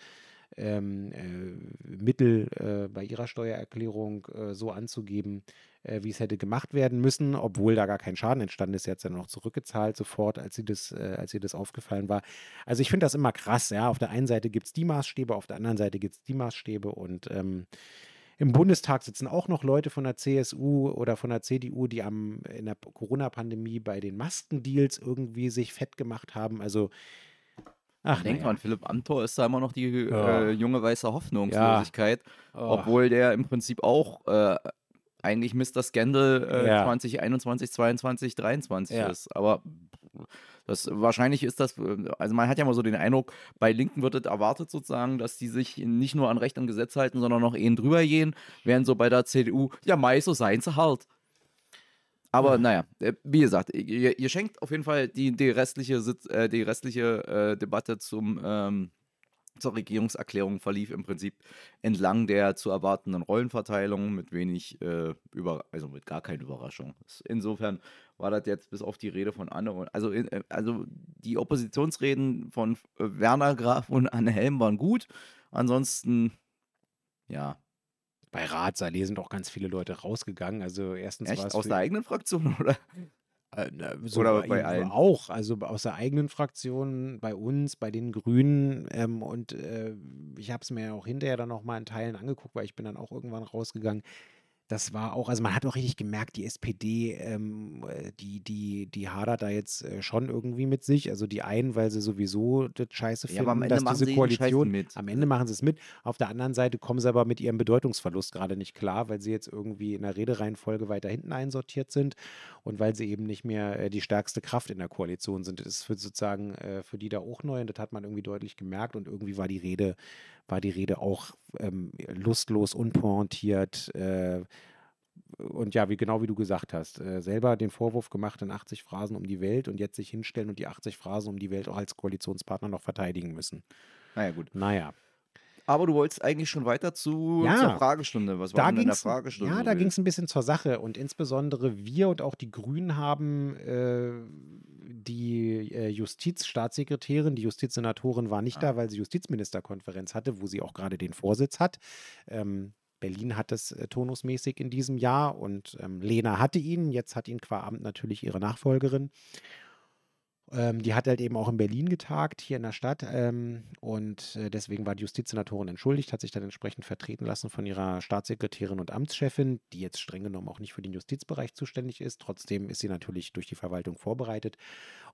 ähm, äh, Mittel äh, bei ihrer Steuererklärung äh, so anzugeben, äh, wie es hätte gemacht werden müssen, obwohl da gar kein Schaden entstanden ist. Sie hat es dann noch zurückgezahlt sofort, als sie das, äh, als ihr das aufgefallen war. Also ich finde das immer krass. Ja, auf der einen Seite gibt es die Maßstäbe, auf der anderen Seite gibt es die Maßstäbe und ähm, im Bundestag sitzen auch noch Leute von der CSU oder von der CDU, die am, in der Corona-Pandemie bei den Maskendeals irgendwie sich fett gemacht haben. Also Ach, Denk ja. mal, Philipp Amthor ist da immer noch die ja. äh, junge weiße Hoffnungslosigkeit, ja. oh. obwohl der im Prinzip auch äh, eigentlich Mr. Scandal äh, 2021, 22, 23 ist. Aber Das, wahrscheinlich ist das, also man hat ja mal so den Eindruck, bei Linken wird es erwartet sozusagen, dass die sich nicht nur an Recht und Gesetz halten, sondern noch eben drüber gehen, während so bei der CDU, ja, meist so seien sie halt. Aber ja. naja, äh, wie gesagt, ihr, ihr, schenkt auf jeden Fall die, die restliche, Sitz, äh, die restliche äh, Debatte zum, ähm, zur Regierungserklärung verlief im Prinzip entlang der zu erwartenden Rollenverteilung mit wenig, äh, über, also mit gar keiner Überraschung. Insofern war das jetzt bis auf die Rede von anderen, also, äh, also die Oppositionsreden von äh, Werner Graf und Anne Helm waren gut. Ansonsten, ja, bei Ratsallee sind auch ganz viele Leute rausgegangen. Also erstens Echt? Aus der eigenen Fraktion (laughs) oder? Äh, so oder bei, bei allen? Auch, also aus der eigenen Fraktion, bei uns, bei den Grünen. Ähm, und äh, ich habe es mir auch hinterher dann noch mal in Teilen angeguckt, weil ich bin dann auch irgendwann rausgegangen das war auch, also man hat auch richtig gemerkt, die SPD, ähm, äh, die, die, die hadert da jetzt äh, schon irgendwie mit sich. Also die einen, weil sie sowieso das Scheiße finden, ja, am Ende dass diese Koalition, mit. am Ende machen sie es mit. Auf der anderen Seite kommen sie aber mit ihrem Bedeutungsverlust gerade nicht klar, weil sie jetzt irgendwie in der Redereihenfolge weiter hinten einsortiert sind und weil sie eben nicht mehr äh, die stärkste Kraft in der Koalition sind. Das ist für sozusagen äh, für die da auch neu und das hat man irgendwie deutlich gemerkt und irgendwie war die Rede war die Rede auch ähm, lustlos, unpointiert. Äh, und ja, wie genau wie du gesagt hast, äh, selber den Vorwurf gemacht in 80 Phrasen um die Welt und jetzt sich hinstellen und die 80 Phrasen um die Welt auch als Koalitionspartner noch verteidigen müssen. Naja, gut. Naja. Aber du wolltest eigentlich schon weiter zu, ja, zur Fragestunde. Was war denn in der Fragestunde? Ja, da ging es ein bisschen zur Sache. Und insbesondere wir und auch die Grünen haben äh, die äh, Justizstaatssekretärin, die Justizsenatorin war nicht ah. da, weil sie Justizministerkonferenz hatte, wo sie auch gerade den Vorsitz hat. Ähm, Berlin hat es äh, tonusmäßig in diesem Jahr und ähm, Lena hatte ihn. Jetzt hat ihn qua Amt natürlich ihre Nachfolgerin. Ähm, die hat halt eben auch in Berlin getagt, hier in der Stadt. Ähm, und äh, deswegen war die Justizsenatorin entschuldigt, hat sich dann entsprechend vertreten lassen von ihrer Staatssekretärin und Amtschefin, die jetzt streng genommen auch nicht für den Justizbereich zuständig ist. Trotzdem ist sie natürlich durch die Verwaltung vorbereitet.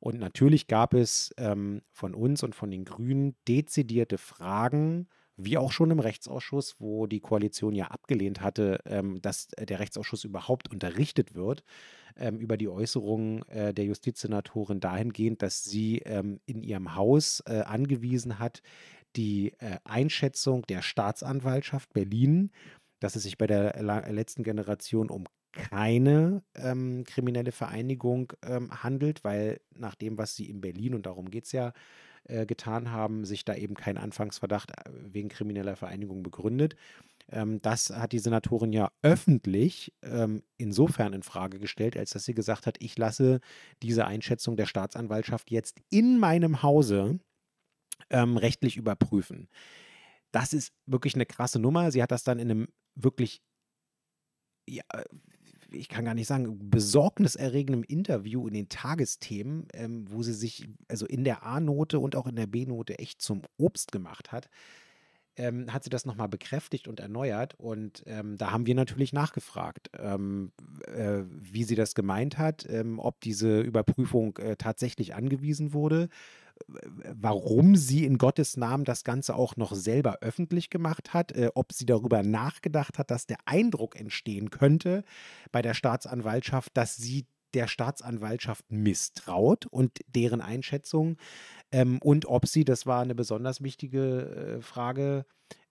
Und natürlich gab es ähm, von uns und von den Grünen dezidierte Fragen wie auch schon im Rechtsausschuss, wo die Koalition ja abgelehnt hatte, ähm, dass der Rechtsausschuss überhaupt unterrichtet wird ähm, über die Äußerungen äh, der Justizsenatorin dahingehend, dass sie ähm, in ihrem Haus äh, angewiesen hat, die äh, Einschätzung der Staatsanwaltschaft Berlin, dass es sich bei der letzten Generation um keine ähm, kriminelle Vereinigung ähm, handelt, weil nach dem, was sie in Berlin, und darum geht es ja, äh, getan haben, sich da eben kein Anfangsverdacht äh, wegen krimineller Vereinigung begründet. Ähm, das hat die Senatorin ja öffentlich ähm, insofern in Frage gestellt, als dass sie gesagt hat, ich lasse diese Einschätzung der Staatsanwaltschaft jetzt in meinem Hause ähm, rechtlich überprüfen. Das ist wirklich eine krasse Nummer. Sie hat das dann in einem wirklich ja, ich kann gar nicht sagen, besorgniserregendem Interview in den Tagesthemen, ähm, wo sie sich also in der A-Note und auch in der B-Note echt zum Obst gemacht hat, ähm, hat sie das nochmal bekräftigt und erneuert. Und ähm, da haben wir natürlich nachgefragt, ähm, äh, wie sie das gemeint hat, ähm, ob diese Überprüfung äh, tatsächlich angewiesen wurde warum sie in Gottes Namen das Ganze auch noch selber öffentlich gemacht hat, äh, ob sie darüber nachgedacht hat, dass der Eindruck entstehen könnte bei der Staatsanwaltschaft, dass sie der Staatsanwaltschaft misstraut und deren Einschätzung ähm, und ob sie, das war eine besonders wichtige äh, Frage,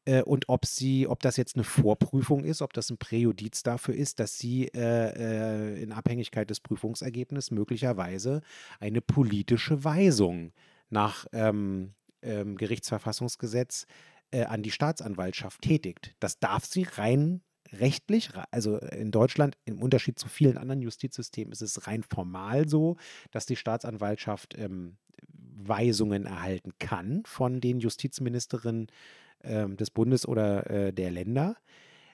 äh, und ob sie, ob das jetzt eine Vorprüfung ist, ob das ein Präjudiz dafür ist, dass sie äh, äh in Abhängigkeit des Prüfungsergebnisses möglicherweise eine politische Weisung nach ähm, ähm, Gerichtsverfassungsgesetz äh, an die Staatsanwaltschaft tätigt. Das darf sie rein rechtlich, also in Deutschland im Unterschied zu vielen anderen Justizsystemen ist es rein formal so, dass die Staatsanwaltschaft ähm, Weisungen erhalten kann von den Justizministerinnen ähm, des Bundes oder äh, der Länder.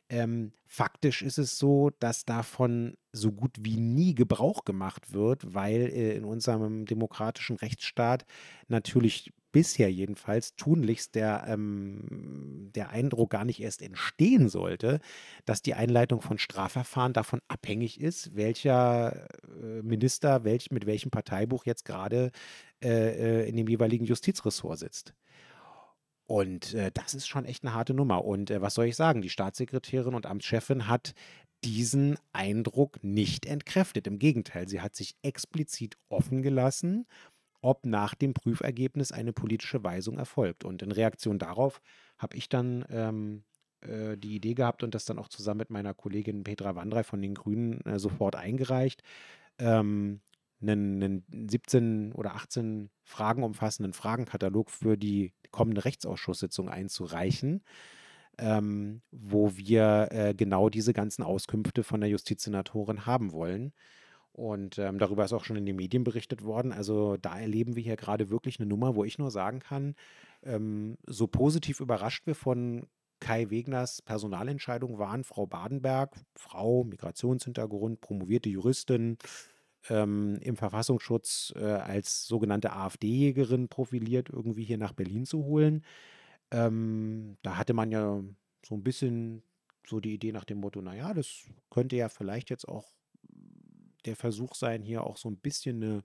Ähm, faktisch ist es so, dass davon so gut wie nie Gebrauch gemacht wird, weil äh, in unserem demokratischen Rechtsstaat natürlich bisher jedenfalls tunlichst der, ähm, der Eindruck gar nicht erst entstehen sollte, dass die Einleitung von Strafverfahren davon abhängig ist, welcher äh, Minister welch, mit welchem Parteibuch jetzt gerade äh, äh in dem jeweiligen Justizressort sitzt. Und äh, das ist schon echt eine harte Nummer. Und äh, was soll ich sagen? Die Staatssekretärin und Amtschefin hat diesen Eindruck nicht entkräftet. Im Gegenteil, sie hat sich explizit offen gelassen, ob nach dem Prüfergebnis eine politische Weisung erfolgt. Und in Reaktion darauf habe ich dann ähm, äh, die Idee gehabt und das dann auch zusammen mit meiner Kollegin Petra Wandrei von den Grünen äh, sofort eingereicht, ähm, einen, einen 17 oder 18 Fragen umfassenden Fragenkatalog für die kommende Rechtsausschusssitzung einzureichen ähm, wo wir äh, genau diese ganzen Auskünfte von der Justizsenatorin haben wollen. Und ähm, darüber ist auch schon in den Medien berichtet worden. Also da erleben wir hier gerade wirklich eine Nummer, wo ich nur sagen kann, ähm, so positiv überrascht wir von Kai Wegners Personalentscheidung waren, Frau Badenberg, Frau, Migrationshintergrund, promovierte Juristin, ähm, im Verfassungsschutz äh, als sogenannte AfD-Jägerin profiliert, irgendwie hier nach Berlin zu holen. Ähm, da hatte man ja so ein bisschen so die Idee nach dem Motto, naja, das könnte ja vielleicht jetzt auch der Versuch sein, hier auch so ein bisschen eine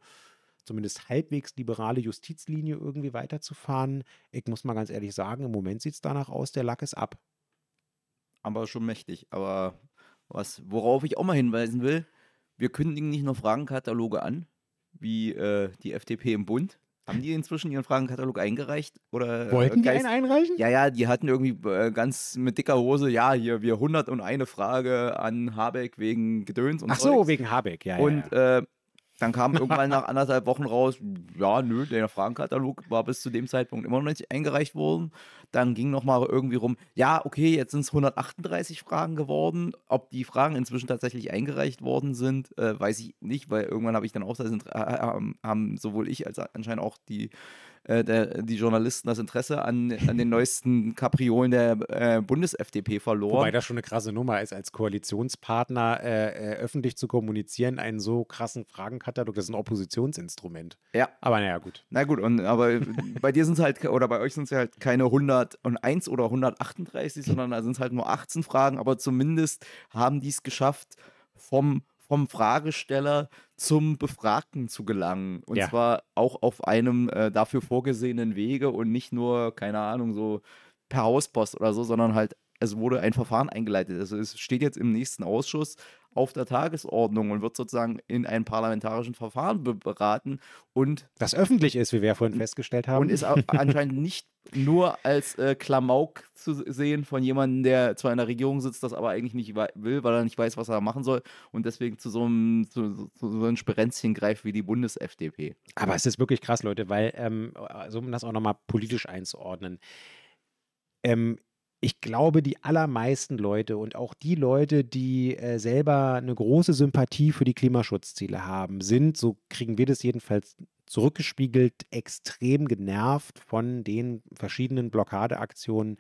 zumindest halbwegs liberale Justizlinie irgendwie weiterzufahren. Ich muss mal ganz ehrlich sagen, im Moment sieht es danach aus, der Lack ist ab. Aber schon mächtig. Aber was, worauf ich auch mal hinweisen will, wir kündigen nicht nur Fragenkataloge an, wie äh, die FDP im Bund, haben die inzwischen ihren Fragenkatalog eingereicht? Oder, äh, Wollten die einen einreichen? Ja, ja, die hatten irgendwie äh, ganz mit dicker Hose, ja, hier, wir 101 Frage an Habeck wegen Gedöns und Ach so, Zeugs. wegen Habeck, ja. Und ja, Äh, dann kam irgendwann (laughs) nach anderthalb Wochen raus, ja, nö, der Fragenkatalog war bis zu dem Zeitpunkt immer noch nicht eingereicht worden. Dann ging nochmal irgendwie rum, ja, okay, jetzt sind es 138 Fragen geworden. Ob die Fragen inzwischen tatsächlich eingereicht worden sind, äh, weiß ich nicht, weil irgendwann habe ich dann auch, das, äh, haben sowohl ich als anscheinend auch die äh, der, die Journalisten das Interesse an, an den neuesten Kapriolen der äh, Bundes-FDP verloren. Wobei das schon eine krasse Nummer ist, als Koalitionspartner äh, äh, öffentlich zu kommunizieren, einen so krassen Fragenkatalog, das ist ein Oppositionsinstrument. Ja. Aber naja, gut. Na gut, und, aber bei dir sind es halt, oder bei euch sind es halt keine 101 oder 138, sondern da sind es halt nur 18 Fragen, aber zumindest haben die es geschafft, vom vom Fragesteller zum Befragten zu gelangen. Und ja. zwar auch auf einem äh, dafür vorgesehenen Wege und nicht nur, keine Ahnung, so per Hauspost oder so, sondern halt, es wurde ein Verfahren eingeleitet. Also es steht jetzt im nächsten Ausschuss auf der Tagesordnung und wird sozusagen in einem parlamentarischen Verfahren beraten und das öffentlich ist, wie wir vorhin festgestellt haben. Und ist anscheinend nicht nur als äh, Klamauk zu sehen von jemandem, der zwar in der Regierung sitzt, das aber eigentlich nicht will, weil er nicht weiß, was er machen soll und deswegen zu so einem, zu, zu so einem Sperenzchen greift wie die Bundes-FDP. Aber es ist wirklich krass, Leute, weil, ähm, also um das auch nochmal politisch einzuordnen, ähm, ich glaube, die allermeisten Leute und auch die Leute, die äh, selber eine große Sympathie für die Klimaschutzziele haben, sind, so kriegen wir das jedenfalls zurückgespiegelt, extrem genervt von den verschiedenen Blockadeaktionen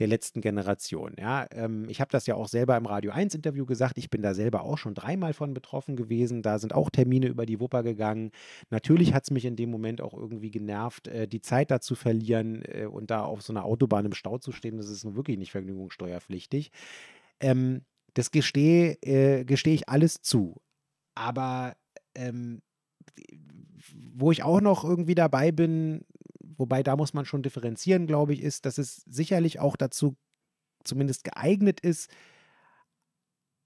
der letzten Generation. Ja, ähm, ich habe das ja auch selber im Radio 1 Interview gesagt. Ich bin da selber auch schon dreimal von betroffen gewesen. Da sind auch Termine über die Wupper gegangen. Natürlich hat es mich in dem Moment auch irgendwie genervt, äh, die Zeit da zu verlieren äh, und da auf so einer Autobahn im Stau zu stehen. Das ist nun wirklich nicht vergnügungssteuerpflichtig. Ähm, das gestehe, äh, gestehe ich alles zu. Aber ähm, wo ich auch noch irgendwie dabei bin, wobei da muss man schon differenzieren, glaube ich, ist, dass es sicherlich auch dazu zumindest geeignet ist,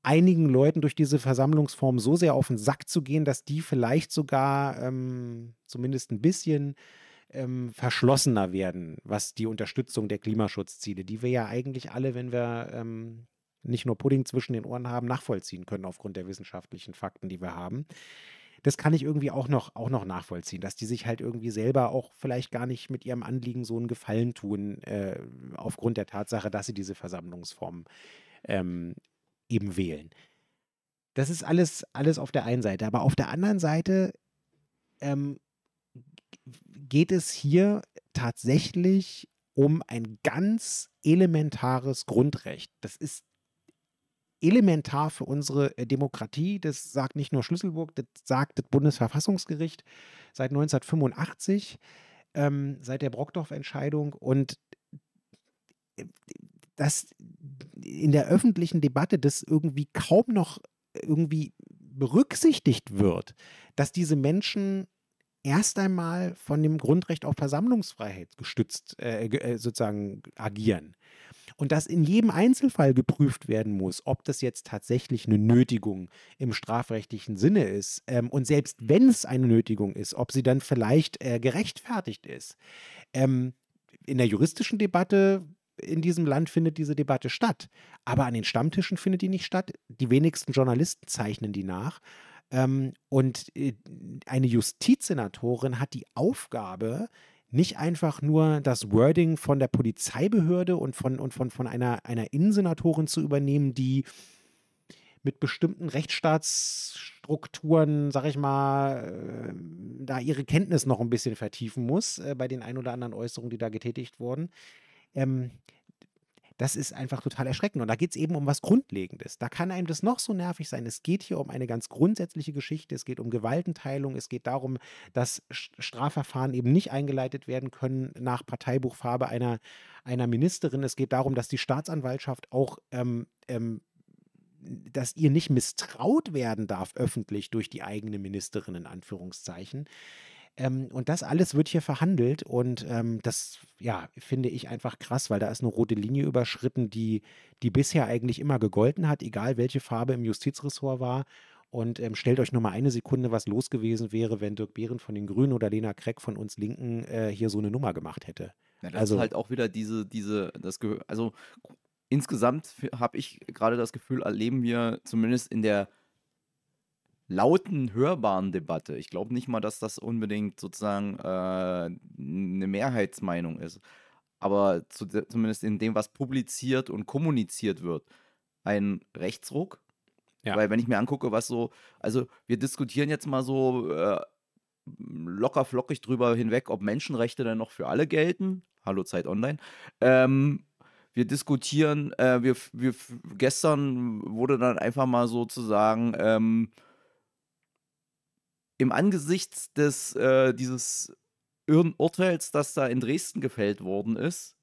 einigen Leuten durch diese Versammlungsform so sehr auf den Sack zu gehen, dass die vielleicht sogar ähm, zumindest ein bisschen ähm, verschlossener werden, was die Unterstützung der Klimaschutzziele, die wir ja eigentlich alle, wenn wir ähm, nicht nur Pudding zwischen den Ohren haben, nachvollziehen können aufgrund der wissenschaftlichen Fakten, die wir haben das kann ich irgendwie auch noch, auch noch nachvollziehen, dass die sich halt irgendwie selber auch vielleicht gar nicht mit ihrem Anliegen so einen Gefallen tun, äh, aufgrund der Tatsache, dass sie diese Versammlungsform ähm, eben wählen. Das ist alles, alles auf der einen Seite. Aber auf der anderen Seite ähm, geht es hier tatsächlich um ein ganz elementares Grundrecht. Das ist elementar für unsere äh, Demokratie. Das sagt nicht nur Schlüsselburg, das sagt das Bundesverfassungsgericht seit 1985, ähm, seit der Brockdorf-Entscheidung. Und äh, dass in der öffentlichen Debatte das irgendwie kaum noch irgendwie berücksichtigt wird, dass diese Menschen erst einmal von dem Grundrecht auf Versammlungsfreiheit gestützt äh, äh sozusagen agieren und dass in jedem Einzelfall geprüft werden muss, ob das jetzt tatsächlich eine Nötigung im strafrechtlichen Sinne ist ähm, und selbst wenn es eine Nötigung ist, ob sie dann vielleicht äh, gerechtfertigt ist. Ähm, in der juristischen Debatte in diesem Land findet diese Debatte statt, aber an den Stammtischen findet die nicht statt. Die wenigsten Journalisten zeichnen die nach. Ähm, und äh, eine Justizsenatorin hat die Aufgabe, nicht einfach nur das Wording von der Polizeibehörde und von, und von, von einer, einer Innensenatorin zu übernehmen, die mit bestimmten Rechtsstaatsstrukturen, sag ich mal, äh, da ihre Kenntnis noch ein bisschen vertiefen muss äh, bei den ein oder anderen Äußerungen, die da getätigt wurden. Ähm, das ist einfach total erschreckend. Und da geht es eben um was Grundlegendes. Da kann einem das noch so nervig sein. Es geht hier um eine ganz grundsätzliche Geschichte. Es geht um Gewaltenteilung. Es geht darum, dass Strafverfahren eben nicht eingeleitet werden können nach Parteibuchfarbe einer, einer Ministerin. Es geht darum, dass die Staatsanwaltschaft auch ähm, ähm, dass ihr nicht misstraut werden darf öffentlich durch die eigene Ministerin in Anführungszeichen. Ähm, und das alles wird hier verhandelt und ähm, das, ja, finde ich einfach krass, weil da ist eine rote Linie überschritten, die, die bisher eigentlich immer gegolten hat, egal welche Farbe im Justizressort war. Und ähm, stellt euch nur mal eine Sekunde, was los gewesen wäre, wenn Dirk Behren von den Grünen oder Lena Kreck von uns Linken äh, hier so eine Nummer gemacht hätte. Ja, das also, ist halt auch wieder diese, diese, das Gehör, also insgesamt habe ich gerade das Gefühl, erleben wir zumindest in der lauten, hörbaren Debatte. Ich glaube nicht mal, dass das unbedingt sozusagen äh, eine Mehrheitsmeinung ist. Aber zu, zumindest in dem, was publiziert und kommuniziert wird, ein Rechtsruck. Ja. Weil wenn ich mir angucke, was so, also wir diskutieren jetzt mal so äh, locker flockig drüber hinweg, ob Menschenrechte dann noch für alle gelten. Hallo Zeit Online. Ähm, wir diskutieren, äh, wir, wir, gestern wurde dann einfach mal sozusagen ähm, im Angesicht des, äh, dieses Urteils, das da in Dresden gefällt worden ist,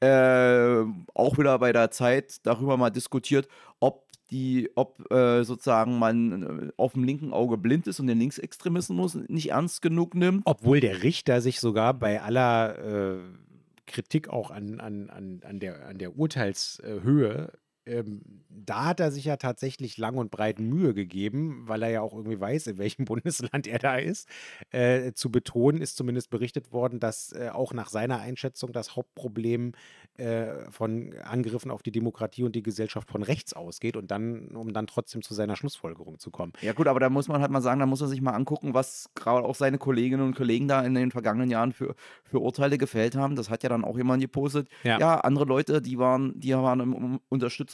äh, auch wieder bei der Zeit darüber mal diskutiert, ob die, ob äh, sozusagen man äh, auf dem linken Auge blind ist und den Linksextremismus nicht ernst genug nimmt. Obwohl der Richter sich sogar bei aller äh, Kritik auch an, an, an, an, der, an der Urteilshöhe ähm, da hat er sich ja tatsächlich lang und breit Mühe gegeben, weil er ja auch irgendwie weiß, in welchem (laughs) Bundesland er da ist. Äh, zu betonen ist zumindest berichtet worden, dass äh, auch nach seiner Einschätzung das Hauptproblem äh, von Angriffen auf die Demokratie und die Gesellschaft von rechts ausgeht und dann, um dann trotzdem zu seiner Schlussfolgerung zu kommen. Ja, gut, aber da muss man halt mal sagen, da muss er sich mal angucken, was gerade auch seine Kolleginnen und Kollegen da in den vergangenen Jahren für, für Urteile gefällt haben. Das hat ja dann auch jemand gepostet. Ja, ja andere Leute, die waren, die waren im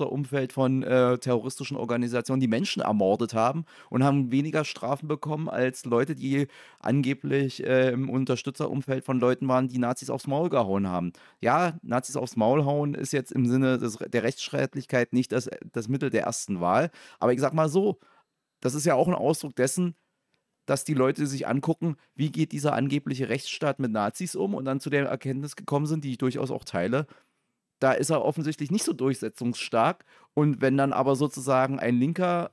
Unterstützerumfeld von äh, terroristischen Organisationen, die Menschen ermordet haben und haben weniger Strafen bekommen als Leute, die angeblich äh, im Unterstützerumfeld von Leuten waren, die Nazis aufs Maul gehauen haben. Ja, Nazis aufs Maul hauen ist jetzt im Sinne des, der Rechtsstaatlichkeit nicht das, das Mittel der ersten Wahl. Aber ich sag mal so, das ist ja auch ein Ausdruck dessen, dass die Leute sich angucken, wie geht dieser angebliche Rechtsstaat mit Nazis um und dann zu der Erkenntnis gekommen sind, die ich durchaus auch teile. Da ist er offensichtlich nicht so durchsetzungsstark. Und wenn dann aber sozusagen ein Linker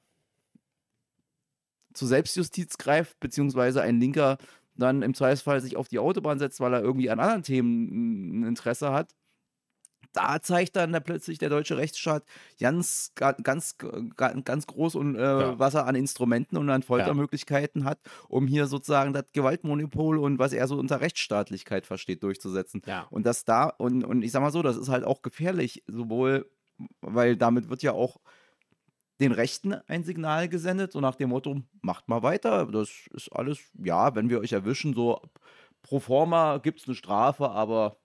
zur Selbstjustiz greift, beziehungsweise ein Linker dann im Zweifelsfall sich auf die Autobahn setzt, weil er irgendwie an anderen Themen ein Interesse hat, da zeigt dann plötzlich der deutsche Rechtsstaat ganz, ganz, ganz groß und äh, ja. was er an Instrumenten und an Foltermöglichkeiten ja. hat, um hier sozusagen das Gewaltmonopol und was er so unter Rechtsstaatlichkeit versteht, durchzusetzen. Ja. Und das da, und, und ich sag mal so, das ist halt auch gefährlich, sowohl, weil damit wird ja auch den Rechten ein Signal gesendet, so nach dem Motto, macht mal weiter, das ist alles, ja, wenn wir euch erwischen, so pro forma gibt es eine Strafe, aber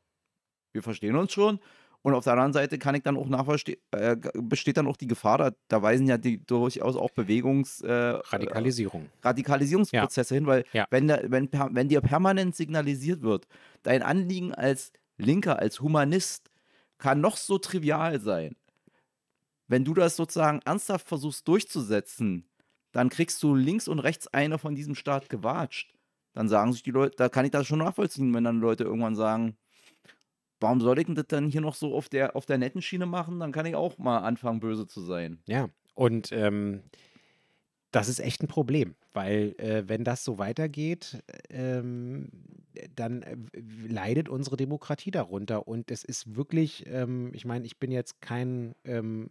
wir verstehen uns schon. Und auf der anderen Seite kann ich dann auch nachverstehen, äh, besteht dann auch die Gefahr, da, da weisen ja die durchaus auch Bewegungs... Äh, Radikalisierung. Radikalisierungsprozesse ja. hin, weil ja. wenn, da, wenn, wenn dir permanent signalisiert wird, dein Anliegen als Linker, als Humanist kann noch so trivial sein. Wenn du das sozusagen ernsthaft versuchst durchzusetzen, dann kriegst du links und rechts eine von diesem Staat gewatscht. Dann sagen sich die Leute, da kann ich das schon nachvollziehen, wenn dann Leute irgendwann sagen, warum soll ich denn das dann hier noch so auf der, auf der netten Schiene machen? Dann kann ich auch mal anfangen, böse zu sein. Ja, und ähm, das ist echt ein Problem, weil äh, wenn das so weitergeht, ähm, dann äh, leidet unsere Demokratie darunter. Und es ist wirklich, ähm, ich meine, ich bin jetzt kein ähm,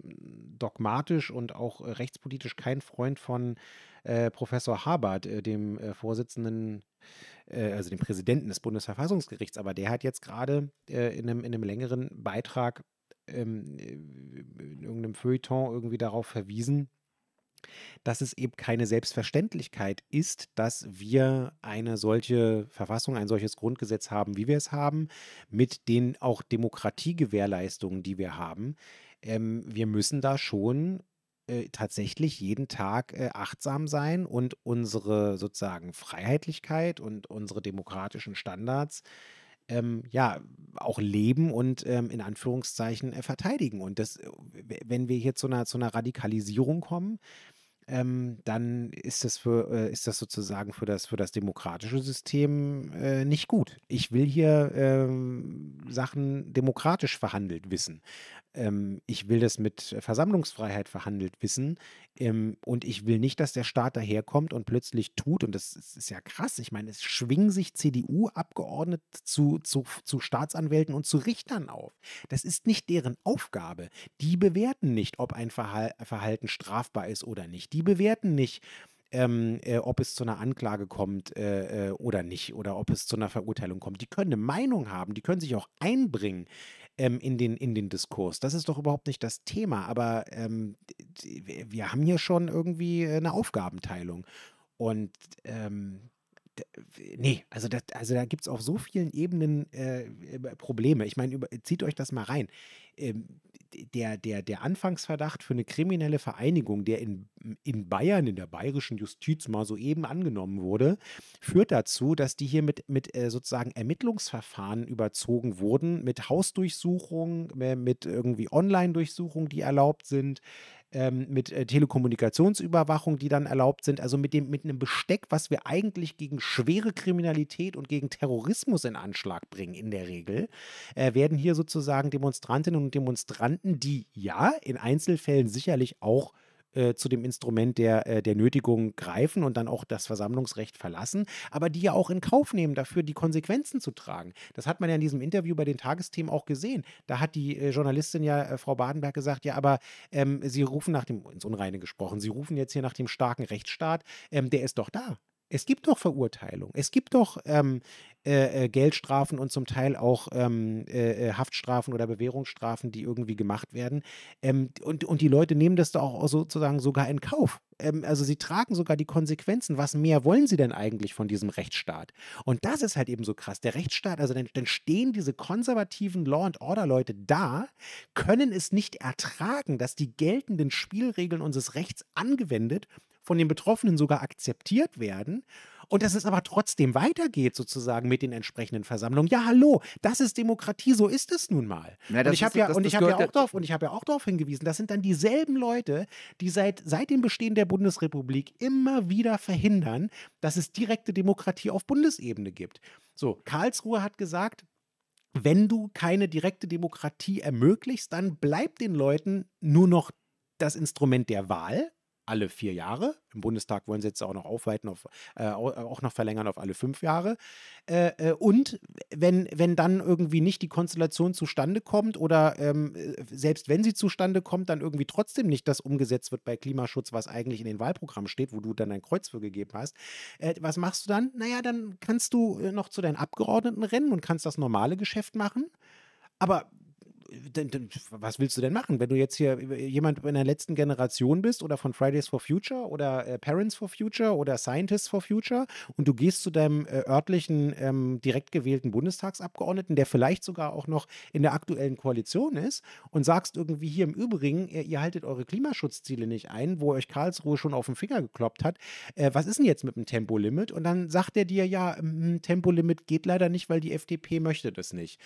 dogmatisch und auch rechtspolitisch kein Freund von äh, Professor Habert, äh, dem äh, Vorsitzenden, äh, also dem Präsidenten des Bundesverfassungsgerichts, aber der hat jetzt gerade äh, in, einem, in einem längeren Beitrag ähm, in irgendeinem Feuilleton irgendwie darauf verwiesen, dass es eben keine Selbstverständlichkeit ist, dass wir eine solche Verfassung, ein solches Grundgesetz haben, wie wir es haben, mit den auch Demokratiegewährleistungen, die wir haben. Ähm, wir müssen da schon äh, tatsächlich jeden Tag äh, achtsam sein und unsere sozusagen Freiheitlichkeit und unsere demokratischen Standards ähm, ja, auch leben und ähm, in Anführungszeichen äh, verteidigen. Und das, äh, wenn wir hier zu einer, zu einer Radikalisierung kommen, ähm, dann ist das für, äh, ist das sozusagen für das, für das demokratische System äh, nicht gut. Ich will hier ähm, Sachen demokratisch verhandelt wissen. Ähm, ich will das mit Versammlungsfreiheit verhandelt wissen. Ähm, und ich will nicht, dass der Staat daherkommt und plötzlich tut, und das ist, ist ja krass, ich meine, es schwingen sich CDU-Abgeordnete zu, zu, zu Staatsanwälten und zu Richtern auf. Das ist nicht deren Aufgabe. Die bewerten nicht, ob ein Verhalten strafbar ist oder nicht. Die bewerten nicht, ähm, äh, ob es zu einer Anklage kommt äh, äh, oder nicht oder ob es zu einer Verurteilung kommt. Die können eine Meinung haben, die können sich auch einbringen ähm, in, den, in den Diskurs. Das ist doch überhaupt nicht das Thema, aber ähm, wir haben hier schon irgendwie eine Aufgabenteilung. Und ähm, nee, also, das, also da gibt es auf so vielen Ebenen äh, Probleme. Ich meine, zieht euch das mal rein. Ähm, der, der, der Anfangsverdacht für eine kriminelle Vereinigung, der in, in Bayern, in der bayerischen Justiz mal soeben angenommen wurde, führt dazu, dass die hier mit, mit äh, sozusagen Ermittlungsverfahren überzogen wurden, mit Hausdurchsuchungen, mit irgendwie Online-Durchsuchungen, die erlaubt sind, ähm, mit äh, Telekommunikationsüberwachung, die dann erlaubt sind, also mit, dem, mit einem Besteck, was wir eigentlich gegen schwere Kriminalität und gegen Terrorismus in Anschlag bringen, in der Regel, äh, werden hier sozusagen Demonstrantinnen und Demonstranten, die ja in Einzelfällen sicherlich auch äh, zu dem Instrument der, äh, der Nötigung greifen und dann auch das Versammlungsrecht verlassen, aber die ja auch in Kauf nehmen, dafür die Konsequenzen zu tragen. Das hat man ja in diesem Interview bei den Tagesthemen auch gesehen. Da hat die äh, Journalistin ja, äh, Frau Badenberg, gesagt, ja, aber ähm, Sie rufen nach dem, ins Unreine gesprochen, Sie rufen jetzt hier nach dem starken Rechtsstaat, ähm, der ist doch da. Es gibt doch Verurteilung. Es gibt doch ähm, äh, äh, Geldstrafen und zum Teil auch ähm, äh, äh, Haftstrafen oder Bewährungsstrafen, die irgendwie gemacht werden. Ähm, und, und die Leute nehmen das da auch sozusagen sogar in Kauf. Ähm, also sie tragen sogar die Konsequenzen. Was mehr wollen sie denn eigentlich von diesem Rechtsstaat? Und das ist halt eben so krass. Der Rechtsstaat, also dann, dann stehen diese konservativen Law and Order Leute da, können es nicht ertragen, dass die geltenden Spielregeln unseres Rechts angewendet von den Betroffenen sogar akzeptiert werden und dass es aber trotzdem weitergeht sozusagen mit den entsprechenden Versammlungen. Ja, hallo, das ist Demokratie, so ist es nun mal. Ja, und ich habe ja, und ich hab ja auch darauf und ich habe ja auch darauf hingewiesen, das sind dann dieselben Leute, die seit, seit dem Bestehen der Bundesrepublik immer wieder verhindern, dass es direkte Demokratie auf Bundesebene gibt. So, Karlsruhe hat gesagt, wenn du keine direkte Demokratie ermöglichst, dann bleibt den Leuten nur noch das Instrument der Wahl, alle vier Jahre. Im Bundestag wollen sie jetzt auch noch aufweiten, auf, äh, auch noch verlängern auf alle fünf Jahre. Äh, äh, und wenn, wenn dann irgendwie nicht die Konstellation zustande kommt oder ähm, selbst wenn sie zustande kommt, dann irgendwie trotzdem nicht das umgesetzt wird bei Klimaschutz, was eigentlich in den Wahlprogrammen steht, wo du dann ein Kreuz für gegeben hast, äh, was machst du dann? Naja, dann kannst du äh, noch zu deinen Abgeordneten rennen und kannst das normale Geschäft machen. Aber denn, denn, was willst du denn machen? Wenn du jetzt hier jemand in der letzten Generation bist oder von Fridays for Future oder äh, Parents for Future oder Scientists for Future und du gehst zu deinem äh, örtlichen ähm, direkt gewählten Bundestagsabgeordneten, der vielleicht sogar auch noch in der aktuellen Koalition ist und sagst irgendwie hier im Übrigen, ihr, ihr haltet eure Klimaschutzziele nicht ein, wo euch Karlsruhe schon auf den Finger gekloppt hat, äh, was ist denn jetzt mit dem Tempolimit? Und dann sagt er dir ja, Tempolimit geht leider nicht, weil die FDP möchte das nicht.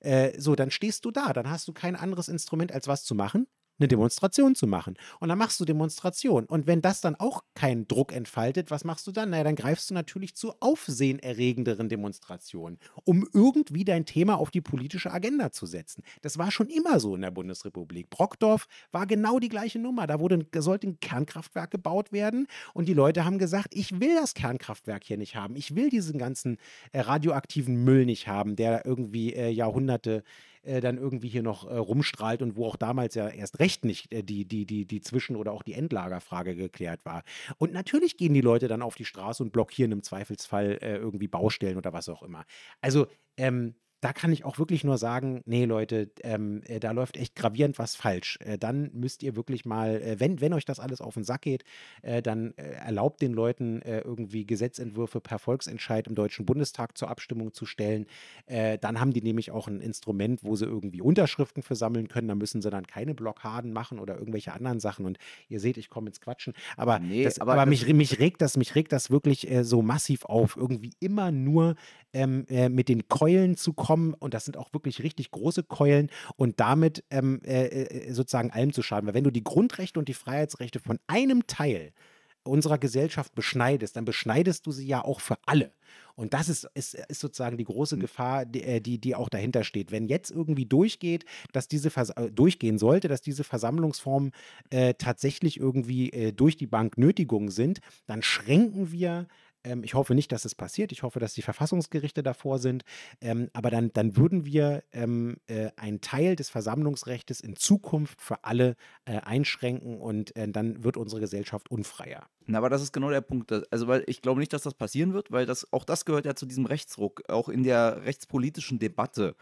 Äh, so, dann stehst du da, dann hast du kein anderes Instrument, als was zu machen. Eine Demonstration zu machen. Und dann machst du Demonstration. Und wenn das dann auch keinen Druck entfaltet, was machst du dann? Naja, dann greifst du natürlich zu aufsehenerregenderen Demonstrationen, um irgendwie dein Thema auf die politische Agenda zu setzen. Das war schon immer so in der Bundesrepublik. Brockdorf war genau die gleiche Nummer. Da wurde, sollte ein Kernkraftwerk gebaut werden und die Leute haben gesagt, ich will das Kernkraftwerk hier nicht haben. Ich will diesen ganzen äh, radioaktiven Müll nicht haben, der irgendwie äh, Jahrhunderte äh, dann irgendwie hier noch äh, rumstrahlt und wo auch damals ja erst recht nicht äh, die, die, die, die Zwischen- oder auch die Endlagerfrage geklärt war. Und natürlich gehen die Leute dann auf die Straße und blockieren im Zweifelsfall äh, irgendwie Baustellen oder was auch immer. Also, ähm, da kann ich auch wirklich nur sagen, nee, Leute, ähm, äh, da läuft echt gravierend was falsch. Äh, dann müsst ihr wirklich mal, äh, wenn, wenn euch das alles auf den Sack geht, äh, dann äh, erlaubt den Leuten äh, irgendwie Gesetzentwürfe per Volksentscheid im Deutschen Bundestag zur Abstimmung zu stellen. dann haben die nämlich auch ein Instrument, wo sie irgendwie Unterschriften versammeln können. Da müssen sie dann keine Blockaden machen oder irgendwelche anderen Sachen. Und ihr seht, ich komme ins Quatschen. Aber, nee, das, aber, aber das mich, mich, regt das, mich regt das wirklich so massiv auf. Irgendwie immer nur ähm, mit den Keulen zu kommen kommen und das sind auch wirklich richtig große Keulen und damit ähm, äh, äh, sozusagen allem zu schaden. Weil wenn du die Grundrechte und die Freiheitsrechte von einem Teil unserer Gesellschaft beschneidest, dann beschneidest du sie ja auch für alle. Und das ist, ist, ist sozusagen die große hm. Gefahr, die, äh, die, die, auch dahinter steht. Wenn jetzt irgendwie durchgeht, dass diese Vers äh, durchgehen sollte, dass diese Versammlungsformen äh, tatsächlich irgendwie äh, durch die Bank Nötigungen sind, dann schränken wir ähm, ich hoffe nicht, dass es passiert. Ich hoffe, dass die Verfassungsgerichte davor sind. Ähm, aber dann, dann würden wir ähm, äh, einen Teil des Versammlungsrechts in Zukunft für alle äh, einschränken und äh, dann wird unsere Gesellschaft unfreier. Na, aber das ist genau der Punkt. Also, weil ich glaube nicht, dass das passieren wird, weil das, auch das gehört ja zu diesem Rechtsruck, auch in der rechtspolitischen Debatte,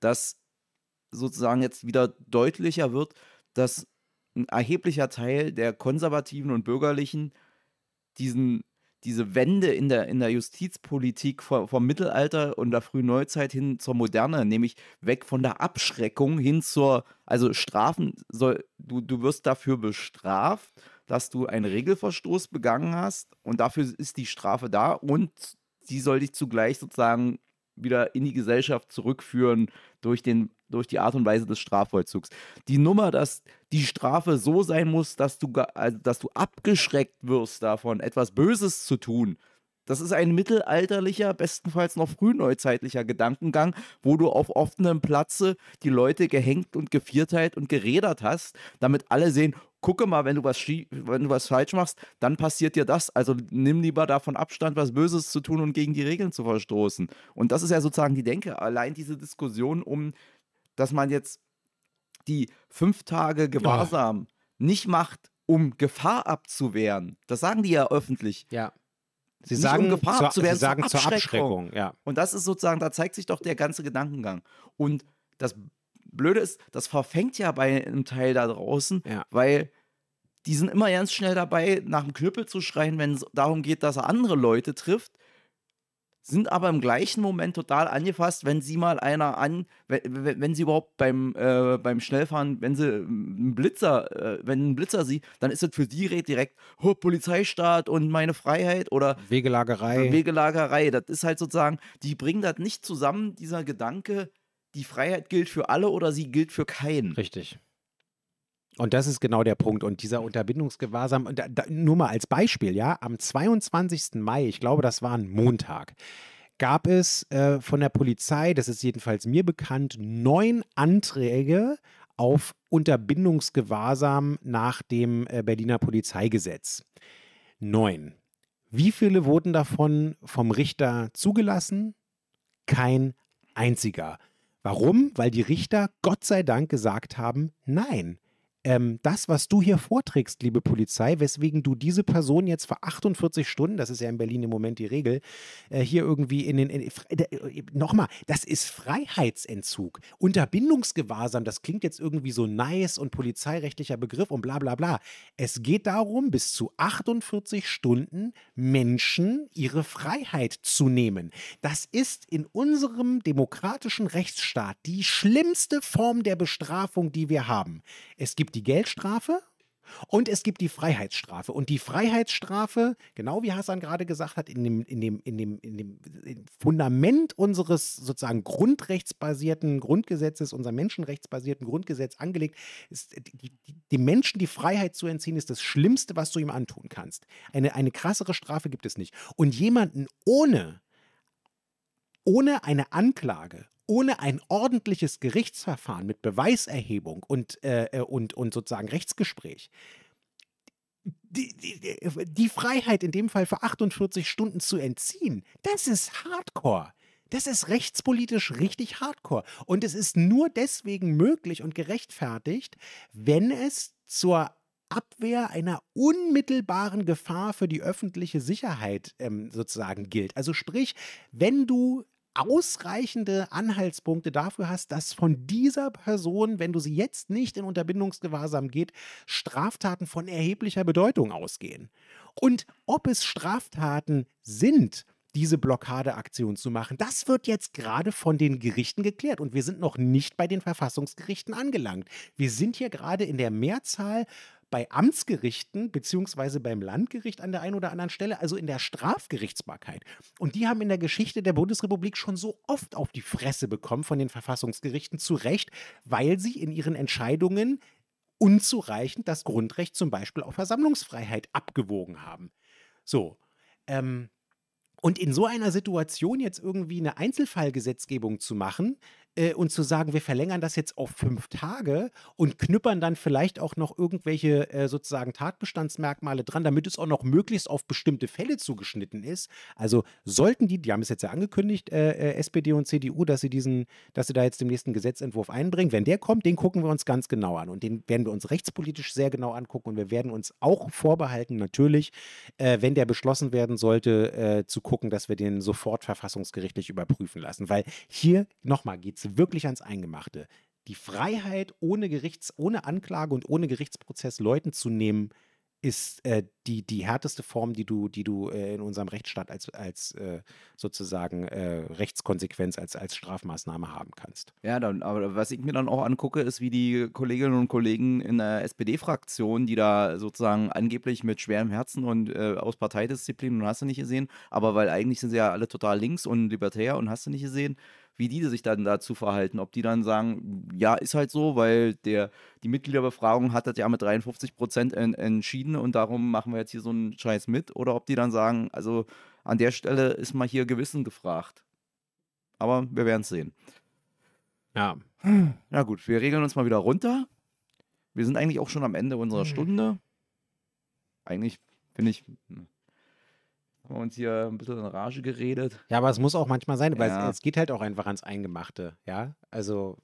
dass sozusagen jetzt wieder deutlicher wird, dass ein erheblicher Teil der Konservativen und Bürgerlichen diesen diese Wende in der, in der Justizpolitik vom, vom Mittelalter und der frühen Neuzeit hin zur Moderne, nämlich weg von der Abschreckung hin zur, also Strafen, soll, du, du wirst dafür bestraft, dass du einen Regelverstoß begangen hast und dafür ist die Strafe da und sie soll dich zugleich sozusagen wieder in die Gesellschaft zurückführen durch, den, durch die Art und Weise des Strafvollzugs. Die Nummer, dass die Strafe so sein muss, dass du, also, dass du abgeschreckt wirst davon, etwas Böses zu tun, das ist ein mittelalterlicher, bestenfalls noch frühneuzeitlicher Gedankengang, wo du auf offenem Platze die Leute gehängt und gevierteilt und gerädert hast, damit alle sehen, gucke mal, wenn du was, wenn du was falsch machst, dann passiert dir das. Also nimm lieber davon Abstand, was Böses zu tun und gegen die Regeln zu verstoßen. Und das ist ja sozusagen die Denke. Allein diese Diskussion um, dass man jetzt die fünf Tage Gewahrsam ja. nicht macht, um Gefahr abzuwehren. Das sagen die ja öffentlich. Ja. Sie nicht sagen, um Gefahr zur, abzuwehren, sie sagen zur Abschreckung. Abschreckung ja. Und das ist sozusagen, da zeigt sich doch der ganze Gedankengang. Und das Blöde ist, das verfängt ja bei einem Teil da draußen, ja. weil die sind immer ganz schnell dabei, nach dem Knüppel zu schreien, wenn es darum geht, dass er andere Leute trifft, sind aber im gleichen Moment total angefasst, wenn sie mal einer an, wenn, wenn sie überhaupt beim, äh, beim Schnellfahren, wenn sie einen Blitzer, äh, wenn ein Blitzer sieht, dann ist es für sie direkt oh, Polizeistaat und meine Freiheit oder Wegelagerei. Wegelagerei. Das ist halt sozusagen, die bringen das nicht zusammen, dieser Gedanke, die Freiheit gilt für alle oder sie gilt für keinen. Richtig. Und das ist genau der Punkt. Und dieser Unterbindungsgewahrsam, da, da, nur mal als Beispiel, ja, am 22. Mai, ich glaube, das war ein Montag, gab es äh, von der Polizei, das ist jedenfalls mir bekannt, neun Anträge auf Unterbindungsgewahrsam nach dem äh, Berliner Polizeigesetz. Neun. Wie viele wurden davon vom Richter zugelassen? Kein einziger. Warum? Weil die Richter Gott sei Dank gesagt haben, nein, ähm, das, was du hier vorträgst, liebe Polizei, weswegen du diese Person jetzt für 48 Stunden, das ist ja in Berlin im Moment die Regel, äh, hier irgendwie in den. Äh, Nochmal, das ist Freiheitsentzug. Unterbindungsgewahrsam, das klingt jetzt irgendwie so nice und polizeirechtlicher Begriff und bla bla bla. Es geht darum, bis zu 48 Stunden Menschen ihre Freiheit zu nehmen. Das ist in unserem demokratischen Rechtsstaat die schlimmste Form der Bestrafung, die wir haben. Es gibt die Geldstrafe Und es gibt die Freiheitsstrafe. Und die Freiheitsstrafe, genau wie Hassan gerade gesagt hat, in dem, in dem, in dem, in dem Fundament unseres sozusagen grundrechtsbasierten Grundgesetzes, unser menschenrechtsbasierten Grundgesetz angelegt, ist die, die, dem Menschen die Freiheit zu entziehen, ist das Schlimmste, was du ihm antun kannst. Eine, eine krassere Strafe gibt es nicht. Und jemanden ohne, ohne eine Anklage, ohne ein ordentliches Gerichtsverfahren mit Beweiserhebung und, äh, äh, und, und sozusagen Rechtsgespräch die, die, die, Freiheit in dem Fall für 48 Stunden zu entziehen, das ist Hardcore. Das ist rechtspolitisch richtig Hardcore. Und es ist nur deswegen möglich und gerechtfertigt, wenn es zur Abwehr einer unmittelbaren Gefahr für die öffentliche Sicherheit ähm, sozusagen gilt. Also sprich, wenn du ausreichende Anhaltspunkte dafür hast, dass von dieser Person, wenn du sie jetzt nicht in Unterbindungsgewahrsam geht, Straftaten von erheblicher Bedeutung ausgehen. Und ob es Straftaten sind, diese Blockadeaktion zu machen. Das wird jetzt gerade von den Gerichten geklärt und wir sind noch nicht bei den Verfassungsgerichten angelangt. Wir sind hier gerade in der Mehrzahl bei Amtsgerichten beziehungsweise beim Landgericht an der einen oder anderen Stelle, also in der Strafgerichtsbarkeit. Und die haben in der Geschichte der Bundesrepublik schon so oft auf die Fresse bekommen von den Verfassungsgerichten, zu Recht, weil sie in ihren Entscheidungen unzureichend das Grundrecht zum Beispiel auf Versammlungsfreiheit abgewogen haben. So. Ähm, und in so einer Situation jetzt irgendwie eine Einzelfallgesetzgebung zu machen, äh, und zu sagen, wir verlängern das jetzt auf fünf Tage und knüppern dann vielleicht auch noch irgendwelche äh, sozusagen Tatbestandsmerkmale dran, damit es auch noch möglichst auf bestimmte Fälle zugeschnitten ist. Also sollten die, die haben es jetzt ja angekündigt, äh, äh SPD und CDU, dass sie diesen, dass sie da jetzt den nächsten Gesetzentwurf einbringen. Wenn der kommt, den gucken wir uns ganz genau an und den werden wir uns rechtspolitisch sehr genau angucken und wir werden uns auch vorbehalten, natürlich, äh, wenn der beschlossen werden sollte, äh, zu gucken, dass wir den sofort verfassungsgerichtlich überprüfen lassen. Weil hier nochmal geht es es wirklich ans Eingemachte. Die Freiheit, ohne Gerichts-, ohne Anklage und ohne Gerichtsprozess Leuten zu nehmen, ist äh, die, die härteste Form, die du, die du äh, in unserem Rechtsstaat als, als äh, sozusagen äh, Rechtskonsequenz, als, als Strafmaßnahme haben kannst. Ja, dann, aber was ich mir dann auch angucke, ist, wie die Kolleginnen und Kollegen in der SPD-Fraktion, die da sozusagen angeblich mit schwerem Herzen und äh, aus Parteidisziplin und hast du nicht gesehen, aber weil eigentlich sind sie ja alle total links und libertär und hast du nicht gesehen, wie die sich dann dazu verhalten. Ob die dann sagen, ja, ist halt so, weil der, die Mitgliederbefragung hat das ja mit 53 Prozent en, entschieden und darum machen wir jetzt hier so einen Scheiß mit. Oder ob die dann sagen, also an der Stelle ist mal hier Gewissen gefragt. Aber wir werden es sehen. Ja. Na gut, wir regeln uns mal wieder runter. Wir sind eigentlich auch schon am Ende unserer hm. Stunde. Eigentlich finde ich, hm, haben wir uns hier ein bisschen in Rage geredet. Ja, aber es muss auch manchmal sein, weil ja. es, es, geht halt auch einfach ans Eingemachte, ja. Also.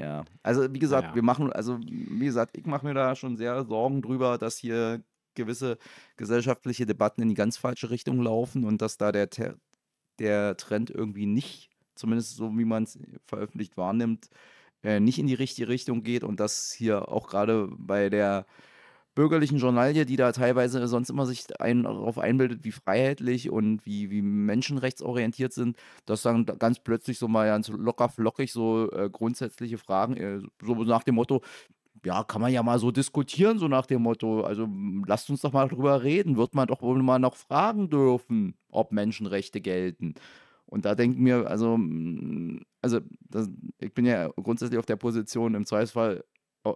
Ja, also wie gesagt, ja. wir machen, also wie gesagt, ich mache mir da schon sehr Sorgen drüber, dass hier gewisse gesellschaftliche Debatten in die ganz falsche Richtung laufen und dass da der, der Trend irgendwie nicht, zumindest so wie man es veröffentlicht wahrnimmt, äh, nicht in die richtige Richtung geht und dass hier auch gerade bei der bürgerlichen Journalie, die da teilweise sonst immer sich ein, darauf einbildet, wie freiheitlich und wie, wie menschenrechtsorientiert sind, dass dann ganz plötzlich so mal ganz locker flockig so äh, grundsätzliche Fragen, äh, so nach dem Motto, ja, kann man ja mal so diskutieren, so nach dem Motto. Also lasst uns doch mal drüber reden. Wird man doch wohl mal noch fragen dürfen, ob Menschenrechte gelten. Und da denken wir, also, also das, ich bin ja grundsätzlich auf der Position, im Zweifelsfall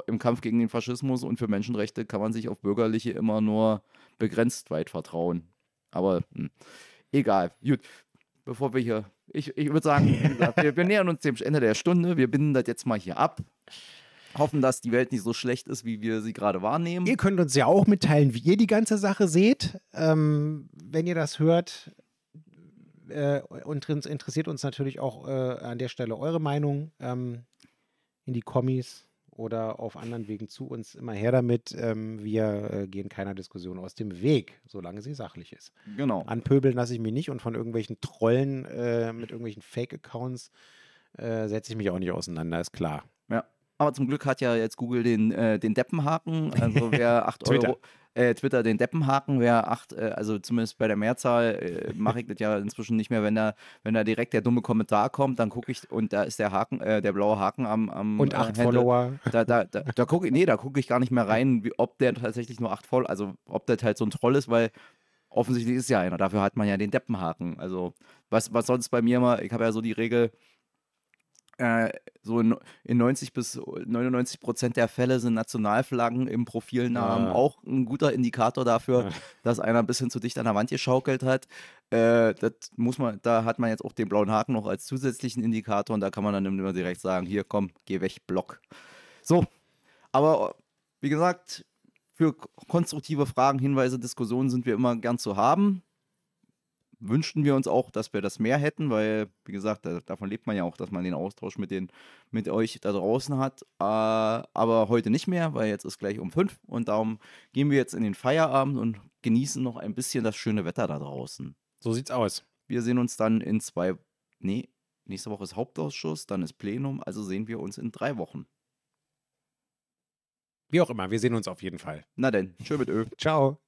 im Kampf gegen den Faschismus und für Menschenrechte kann man sich auf Bürgerliche immer nur begrenzt weit vertrauen. Aber hm, egal. Gut, bevor wir hier, ich, ich würde sagen, wir, wir nähern uns dem Ende der Stunde. Wir binden das jetzt mal hier ab. Hoffen, dass die Welt nicht so schlecht ist, wie wir sie gerade wahrnehmen. Ihr könnt uns ja auch mitteilen, wie ihr die ganze Sache seht. Ähm, wenn ihr das hört, äh, und interessiert uns natürlich auch äh, an der Stelle eure Meinung ähm, in die Kommis oder auf anderen Wegen zu uns immer her damit. Ähm, wir äh, gehen keiner Diskussion aus dem Weg, solange sie sachlich ist. Genau. Anpöbeln lasse ich mich nicht und von irgendwelchen Trollen äh, mit irgendwelchen Fake-Accounts äh, setze ich mich auch nicht auseinander, ist klar. Ja. Aber zum Glück hat ja jetzt Google den, äh, den Deppenhaken. Also wer (laughs) 8 Euro, äh, Twitter den Deppenhaken, wer acht, äh, also zumindest bei der Mehrzahl äh, mache ich das ja inzwischen nicht mehr, wenn da, wenn da direkt der dumme Kommentar kommt, dann gucke ich und da ist der Haken, äh, der blaue Haken am, am Und äh, acht Handle. Follower. Da, da, da, da gucke ich, nee, da gucke ich gar nicht mehr rein, wie, ob der tatsächlich nur acht voll, also ob das halt so ein Troll ist, weil offensichtlich ist ja einer. Dafür hat man ja den Deppenhaken. Also, was, was sonst bei mir immer, ich habe ja so die Regel, äh, so in, in 90 bis 99 Prozent der Fälle sind Nationalflaggen im Profilnamen Ah. auch ein guter Indikator dafür, Ah. dass einer ein bisschen zu dicht an der Wand geschaukelt hat. Äh, das muss man, da hat man jetzt auch den blauen Haken noch als zusätzlichen Indikator und da kann man dann immer direkt sagen, hier komm, geh weg, Block. So, aber wie gesagt, für konstruktive Fragen, Hinweise, Diskussionen sind wir immer gern zu haben. Wünschten wir uns auch, dass wir das mehr hätten, weil, wie gesagt, da, davon lebt man ja auch, dass man den Austausch mit, den, mit euch da draußen hat. Äh, aber heute nicht mehr, weil jetzt ist gleich um fünf und darum gehen wir jetzt in den Feierabend und genießen noch ein bisschen das schöne Wetter da draußen. So sieht's aus. Wir sehen uns dann in zwei, nee, nächste Woche ist Hauptausschuss, dann ist Plenum, also sehen wir uns in drei Wochen. Wie auch immer, wir sehen uns auf jeden Fall. Na denn, schön mit Ö. Ciao.